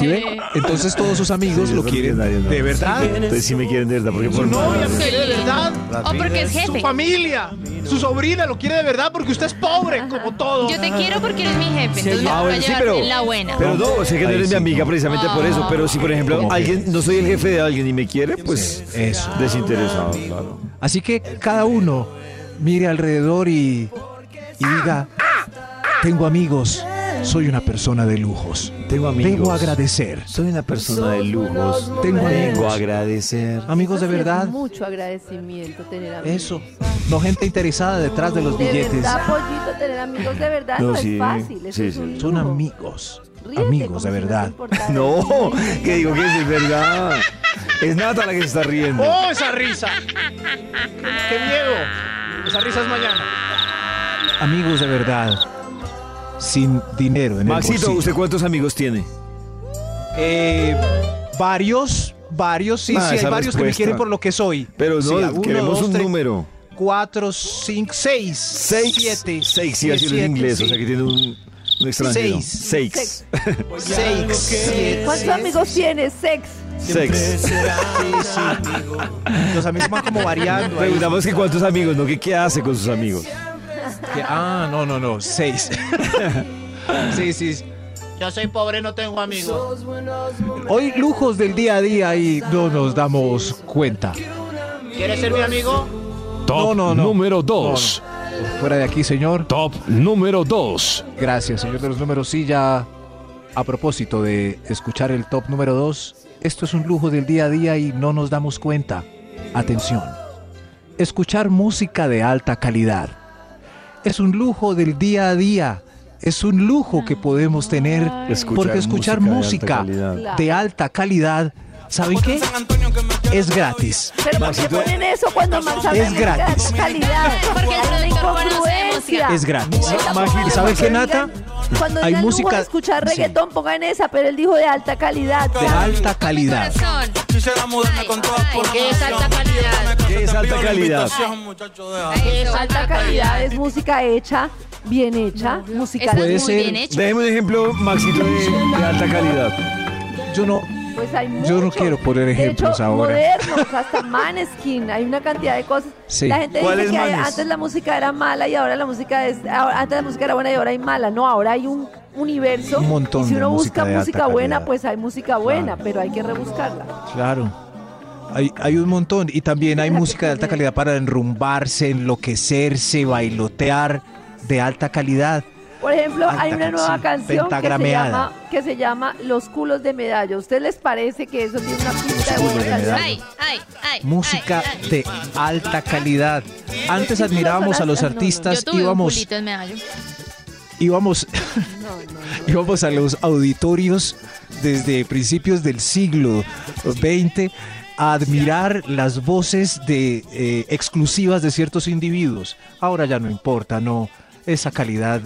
ve? Entonces todos sus amigos Sí, lo quieren de verdad. entonces sí me quieren de verdad porque por novia lo quiere de verdad. O porque es Su jefe. familia, su sobrina lo quiere de verdad porque usted es pobre como todo. Yo te quiero porque eres mi jefe, entonces me Ah, voy a bueno, sí, llevar pero- en la buena. Pero no, sé que no eres sí, mi amiga precisamente por eso, pero si por ejemplo ¿Cómo que? alguien, no soy el jefe de alguien y me quiere, pues Eso. desinteresado, claro. Así que cada uno mire alrededor y, y diga, tengo amigos, soy una persona de lujos. Tengo amigos. Debo agradecer. Soy una persona de lujos. Tengo Vengo amigos. a agradecer. Amigos de verdad. Mucho agradecimiento tener amigos. Eso. No gente interesada detrás de los De billetes. verdad, pollito, tener amigos de verdad no, No, sí, es fácil. Eso sí, es sí. un Son amigos. Ríete amigos de no verdad. importara. No, <laughs> que digo que es de verdad. Es Nata la que se está riendo. ¡Oh, esa risa! ¡Qué miedo! Esa risa es mañana. Amigos de verdad. Sin dinero en el Maxito, bolsillo. ¿usted cuántos amigos tiene? Eh, varios, varios, sí, Ah, sí, hay varios que me quieren por lo que soy. Pero no, Sí, uno, queremos dos, un tres, número. Cuatro, cinco, seis. Seis. Siete. Seis, sí, así en inglés, sí. o sea que tiene un, un extranjero. Seis. Seis. Seis, <laughs> siete. ¿Cuántos amigos tienes? Sex. Seis. <laughs> Sí. Los amigos van como variando. Preguntamos que cuántos amigos, no que qué hace con sus amigos. Que- ah, no, no, no, seis. <laughs> sí, sí. Yo soy pobre, no tengo amigos. Hoy lujos del día a día y no nos damos cuenta. ¿Quieres ser mi amigo? Top No, no, no. número 2. Fuera de aquí, señor. Top número 2. Gracias, señor de los números. Sí, ya a propósito de escuchar el top número 2, esto es un lujo del día a día y no nos damos cuenta. Atención. Escuchar música de alta calidad. Es un lujo del día a día. Es un lujo que podemos tener Escuchar porque escuchar música, música de alta calidad. de alta calidad, ¿saben qué? Es gratis. Pero ¿por qué ponen eso cuando Manzana Es gratis. de calidad? Porque Hay una incongruencia. Es gratis. Esa Maggi, pongan- ¿sabe qué, cuando Nata? Cuando Hay digan música- lujo escuchar sí. reggaetón, pongan esa, pero él dijo de alta calidad. De alta calidad. ¿Qué es alta calidad? ¿Qué es alta calidad? Es alta calidad, es música hecha, bien hecha, música Está Puede muy ser-. Déjeme un ejemplo, Maxito, de, de alta calidad. Yo no, Pues hay Yo no quiero poner De ejemplos hecho, ahora. modernos, hasta Maneskin, hay una cantidad de cosas. Sí. La gente ¿Cuál dice es que Manes? antes la música era mala y ahora la música es ahora- antes la música era buena y ahora hay mala. No, ahora hay un universo. Un montón y si de uno música busca de alta música buena, calidad. pues hay música buena, pero hay que rebuscarla. Claro. Hay, hay un montón. Y también hay música de alta calidad para enrumbarse, enloquecerse, bailotear de alta calidad. Por ejemplo, Alta hay una nueva canción, que se, llama, que se llama Los culos de medalla. ¿A ¿Usted les parece que eso tiene una pinta de buena de canción? Ay, ay, ay. Música ay, ay. de alta calidad. Antes admirábamos a los no, no, no. Yo artistas, tuve un íbamos, culito en medallo. íbamos, No, no, no. <laughs> íbamos a los auditorios desde principios del siglo XX a admirar las voces de eh, exclusivas de ciertos individuos. Ahora ya no importa, no, esa calidad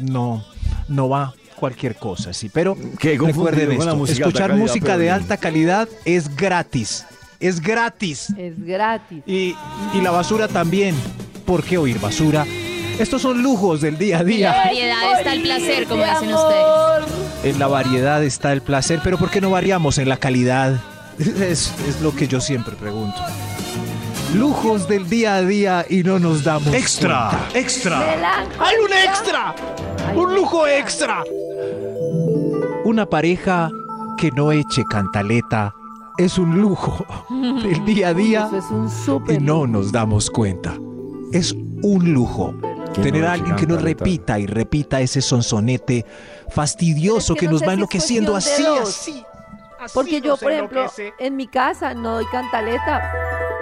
no, no va cualquier cosa, sí. Pero recuerden esto, música escuchar calidad, música de alta calidad es gratis, es gratis. Es gratis. Y, y la basura también. ¿Por qué oír basura? Estos son lujos del día a En la día. variedad está el placer, como dicen ustedes. En la variedad está el placer, pero ¿por qué no variamos en la calidad? <laughs> Es, es lo que yo siempre pregunto. Lujos del día a día y no nos damos Extra, cuenta. extra. Melancolía. ¡Hay un extra! ¡Un lujo extra! Una pareja que no eche cantaleta es un lujo <laughs> del día a día Eso es un y no nos damos cuenta. Es un lujo. Tener no a alguien que nos repita y repita ese sonsonete fastidioso Es que que, no nos sé va enloqueciendo así, así. Porque yo, por ejemplo, en mi casa no doy cantaleta,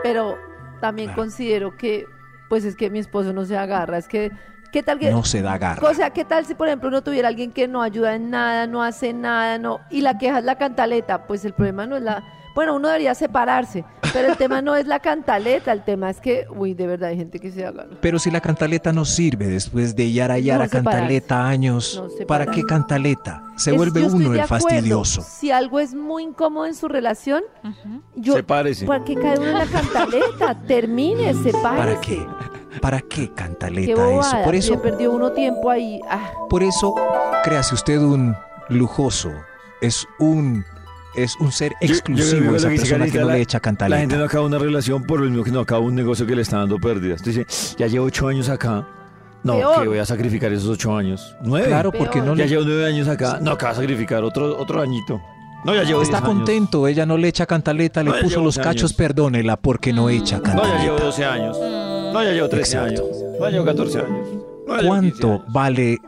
pero también considero que, pues es que mi esposo no se agarra. Es que, ¿qué tal que.? No se da garra. O sea, ¿qué tal si, por ejemplo, uno tuviera alguien que no ayuda en nada, no hace nada, no y la queja es la cantaleta? Pues el problema no es la... Bueno, uno debería separarse, pero el tema no es la cantaleta, el tema es que, uy, de verdad hay gente que se agarra. Pero si la cantaleta no sirve después de yara yara No, cantaleta años, No. ¿para qué cantaleta? Se Es- vuelve uno el acuerdo. fastidioso. Si algo es muy incómodo en su relación, yo... Sepárese. ¿Para qué cae uno en la cantaleta? Termine, sepárese. ¿Para qué? ¿Para qué Qué cantaleta bobada. eso? Por eso, perdió uno tiempo ahí. Ah, por eso, créase usted un lujoso. Es un es un ser Yo- yo exclusivo que esa que persona que no la- le echa La gente cantaleta. no acaba una relación por lo mismo que no acaba un negocio que le está dando pérdidas. Entonces dice, ya llevo ocho años acá. No, Peor. que voy a sacrificar esos ocho años. Nueve. Claro, porque no Ya le llevo nueve años acá. No, que va a sacrificar otro, otro añito. No, ya llevo está 10 años. contento, ella no le echa cantaleta, le No, puso los 11 cachos, años. perdónela porque no echa No, ya llevo cantaleta. 12 años. No, ya llevo 13 Exacto. años. No, ya llevo 14 años. No, ya llevo 15 ¿Cuánto años. vale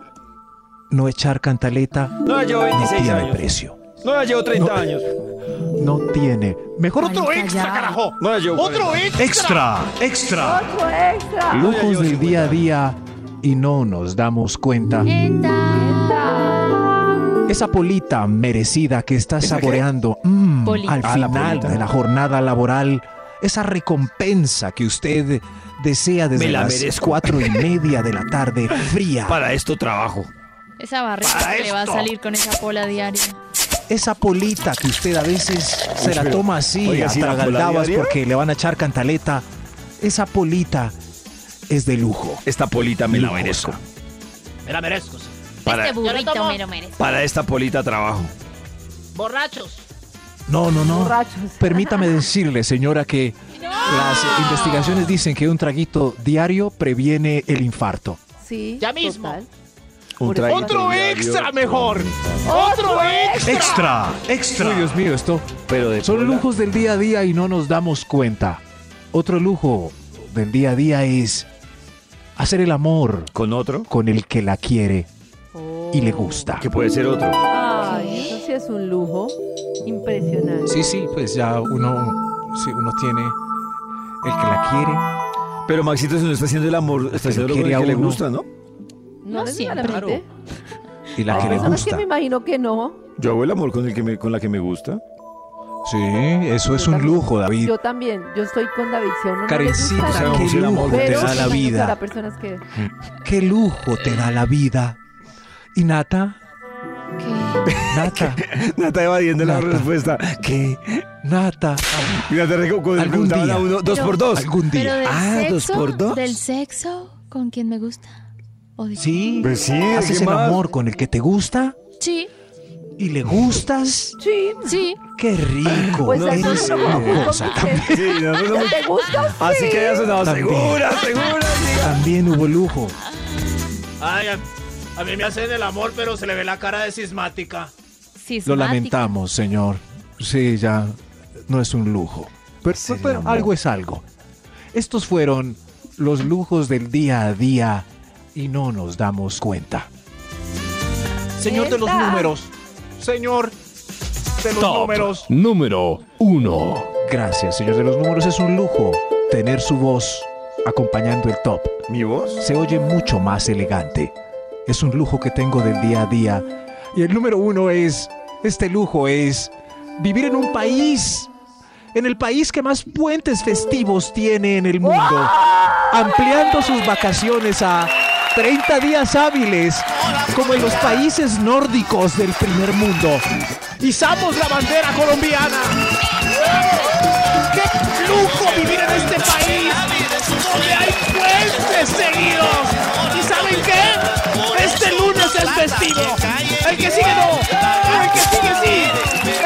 no echar cantaleta? No, ya llevo No 26 tiene años. precio. No, ya llevo 30 No. años. No tiene. Mejor otro extra, ya. carajo. No, ya llevo Otro 40. extra. Extra, extra. otro extra. Lujos del día a 50 día y no nos damos cuenta. Esa polita merecida que estás saboreando mm, al Ah, la final de la jornada laboral, esa recompensa que usted desea desde Me la las merezco. cuatro y media de la <laughs> tarde fría. Para esto trabajo. Esa barriga que le va a salir con esa pola diaria. Esa polita que usted a veces se la pero, toma así, oiga, porque le van a echar cantaleta. Esa polita es de lujo. Esta polita me la merezco. Me la merezco. sí. Para, este burrito me lo merece. para esta polita trabajo. Borrachos. No, no, no. Borrachos. Permítame <laughs> decirle, señora, que las investigaciones dicen que un traguito diario previene el infarto. Sí, Ya mismo. total. Un ¡Otro extra mejor! ¡Otro extra! Extra, Uy, extra. Dios mío, esto Pero de son lujos del día a día y no nos damos cuenta. Otro lujo del día a día es Hacer el amor ¿Con otro? con el que la quiere y le gusta. Que puede ser otro. Ay, eso sí es un lujo. Impresionante. Sí, sí, pues ya uno, sí, uno tiene el que la quiere. Pero Maxito, si no está haciendo el amor, está haciendo lo que le gusta, ¿no? No, No siempre. y la Ah. que le Personas que gusta. me imagino que no. Yo hago el amor con el que me, con la que me gusta. Sí, eso es un lujo, David. Yo también. Yo estoy con David. Si no gusta, qué el amor, lujo te da la vida. que... Qué lujo te da la vida. ¿Y Nata? ¿Qué? Nata, <laughs> Nata evadiendo la respuesta. ¿Qué? Nata. Cuando le Algún día. a uno, dos Pero- por dos. Algún día. Ah, dos por dos. del sexo con quien me gusta. ¿O de- Sí. Pues sí, ¿Haces ¿qué el más? amor con el que te gusta? Sí, ¿Y le gustas? Sí. sí. ¡Qué rico! Pues No, Eres una cosa. convence. Sí, no, no. ¿Te gusta? Así Sí. que haya sonado También. segura, segura. diga. También hubo lujo. Ay, a, a mí me hacen el amor, pero se le ve la cara de cismática. Lo lamentamos, señor. Sí, ya no es un lujo. Pero, Sí, algo es algo. Estos fueron los lujos del día a día y no nos damos cuenta. Señor de los números. Señor de los Top números. número 1. Gracias, señor de los números. Es un lujo tener su voz acompañando el top. ¿Mi voz? Se oye mucho más elegante. Es un lujo que tengo del día a día. Y el número uno es, este lujo es vivir en un país, en el país que más puentes festivos tiene en el mundo, ampliando sus vacaciones a 30 días hábiles, como en los países nórdicos del primer mundo. ¡Izamos la bandera colombiana! ¡Qué lujo vivir en este país! ¡Donde hay puentes seguidos! ¿Y saben qué? Este lunes es festivo. El que sigue no, pero el que sigue sí.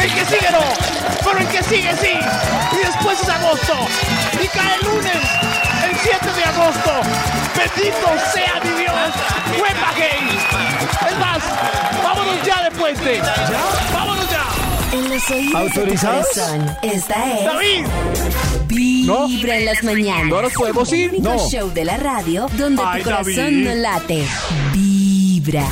El que sigue no, pero el que sigue sí. Y después es agosto. Y cae el lunes, el 7 de agosto. Bendito sea mi Dios. ¡Huepa gay! Es más, vámonos ya de puente. ¡Vámonos ya! En los oídos ¿Autorizados? corazón, esta es ¡David! Vibra en las mañanas. ¿No nos podemos ir? El único No. show de la radio donde Ay, tu corazón David. no late. Vibra.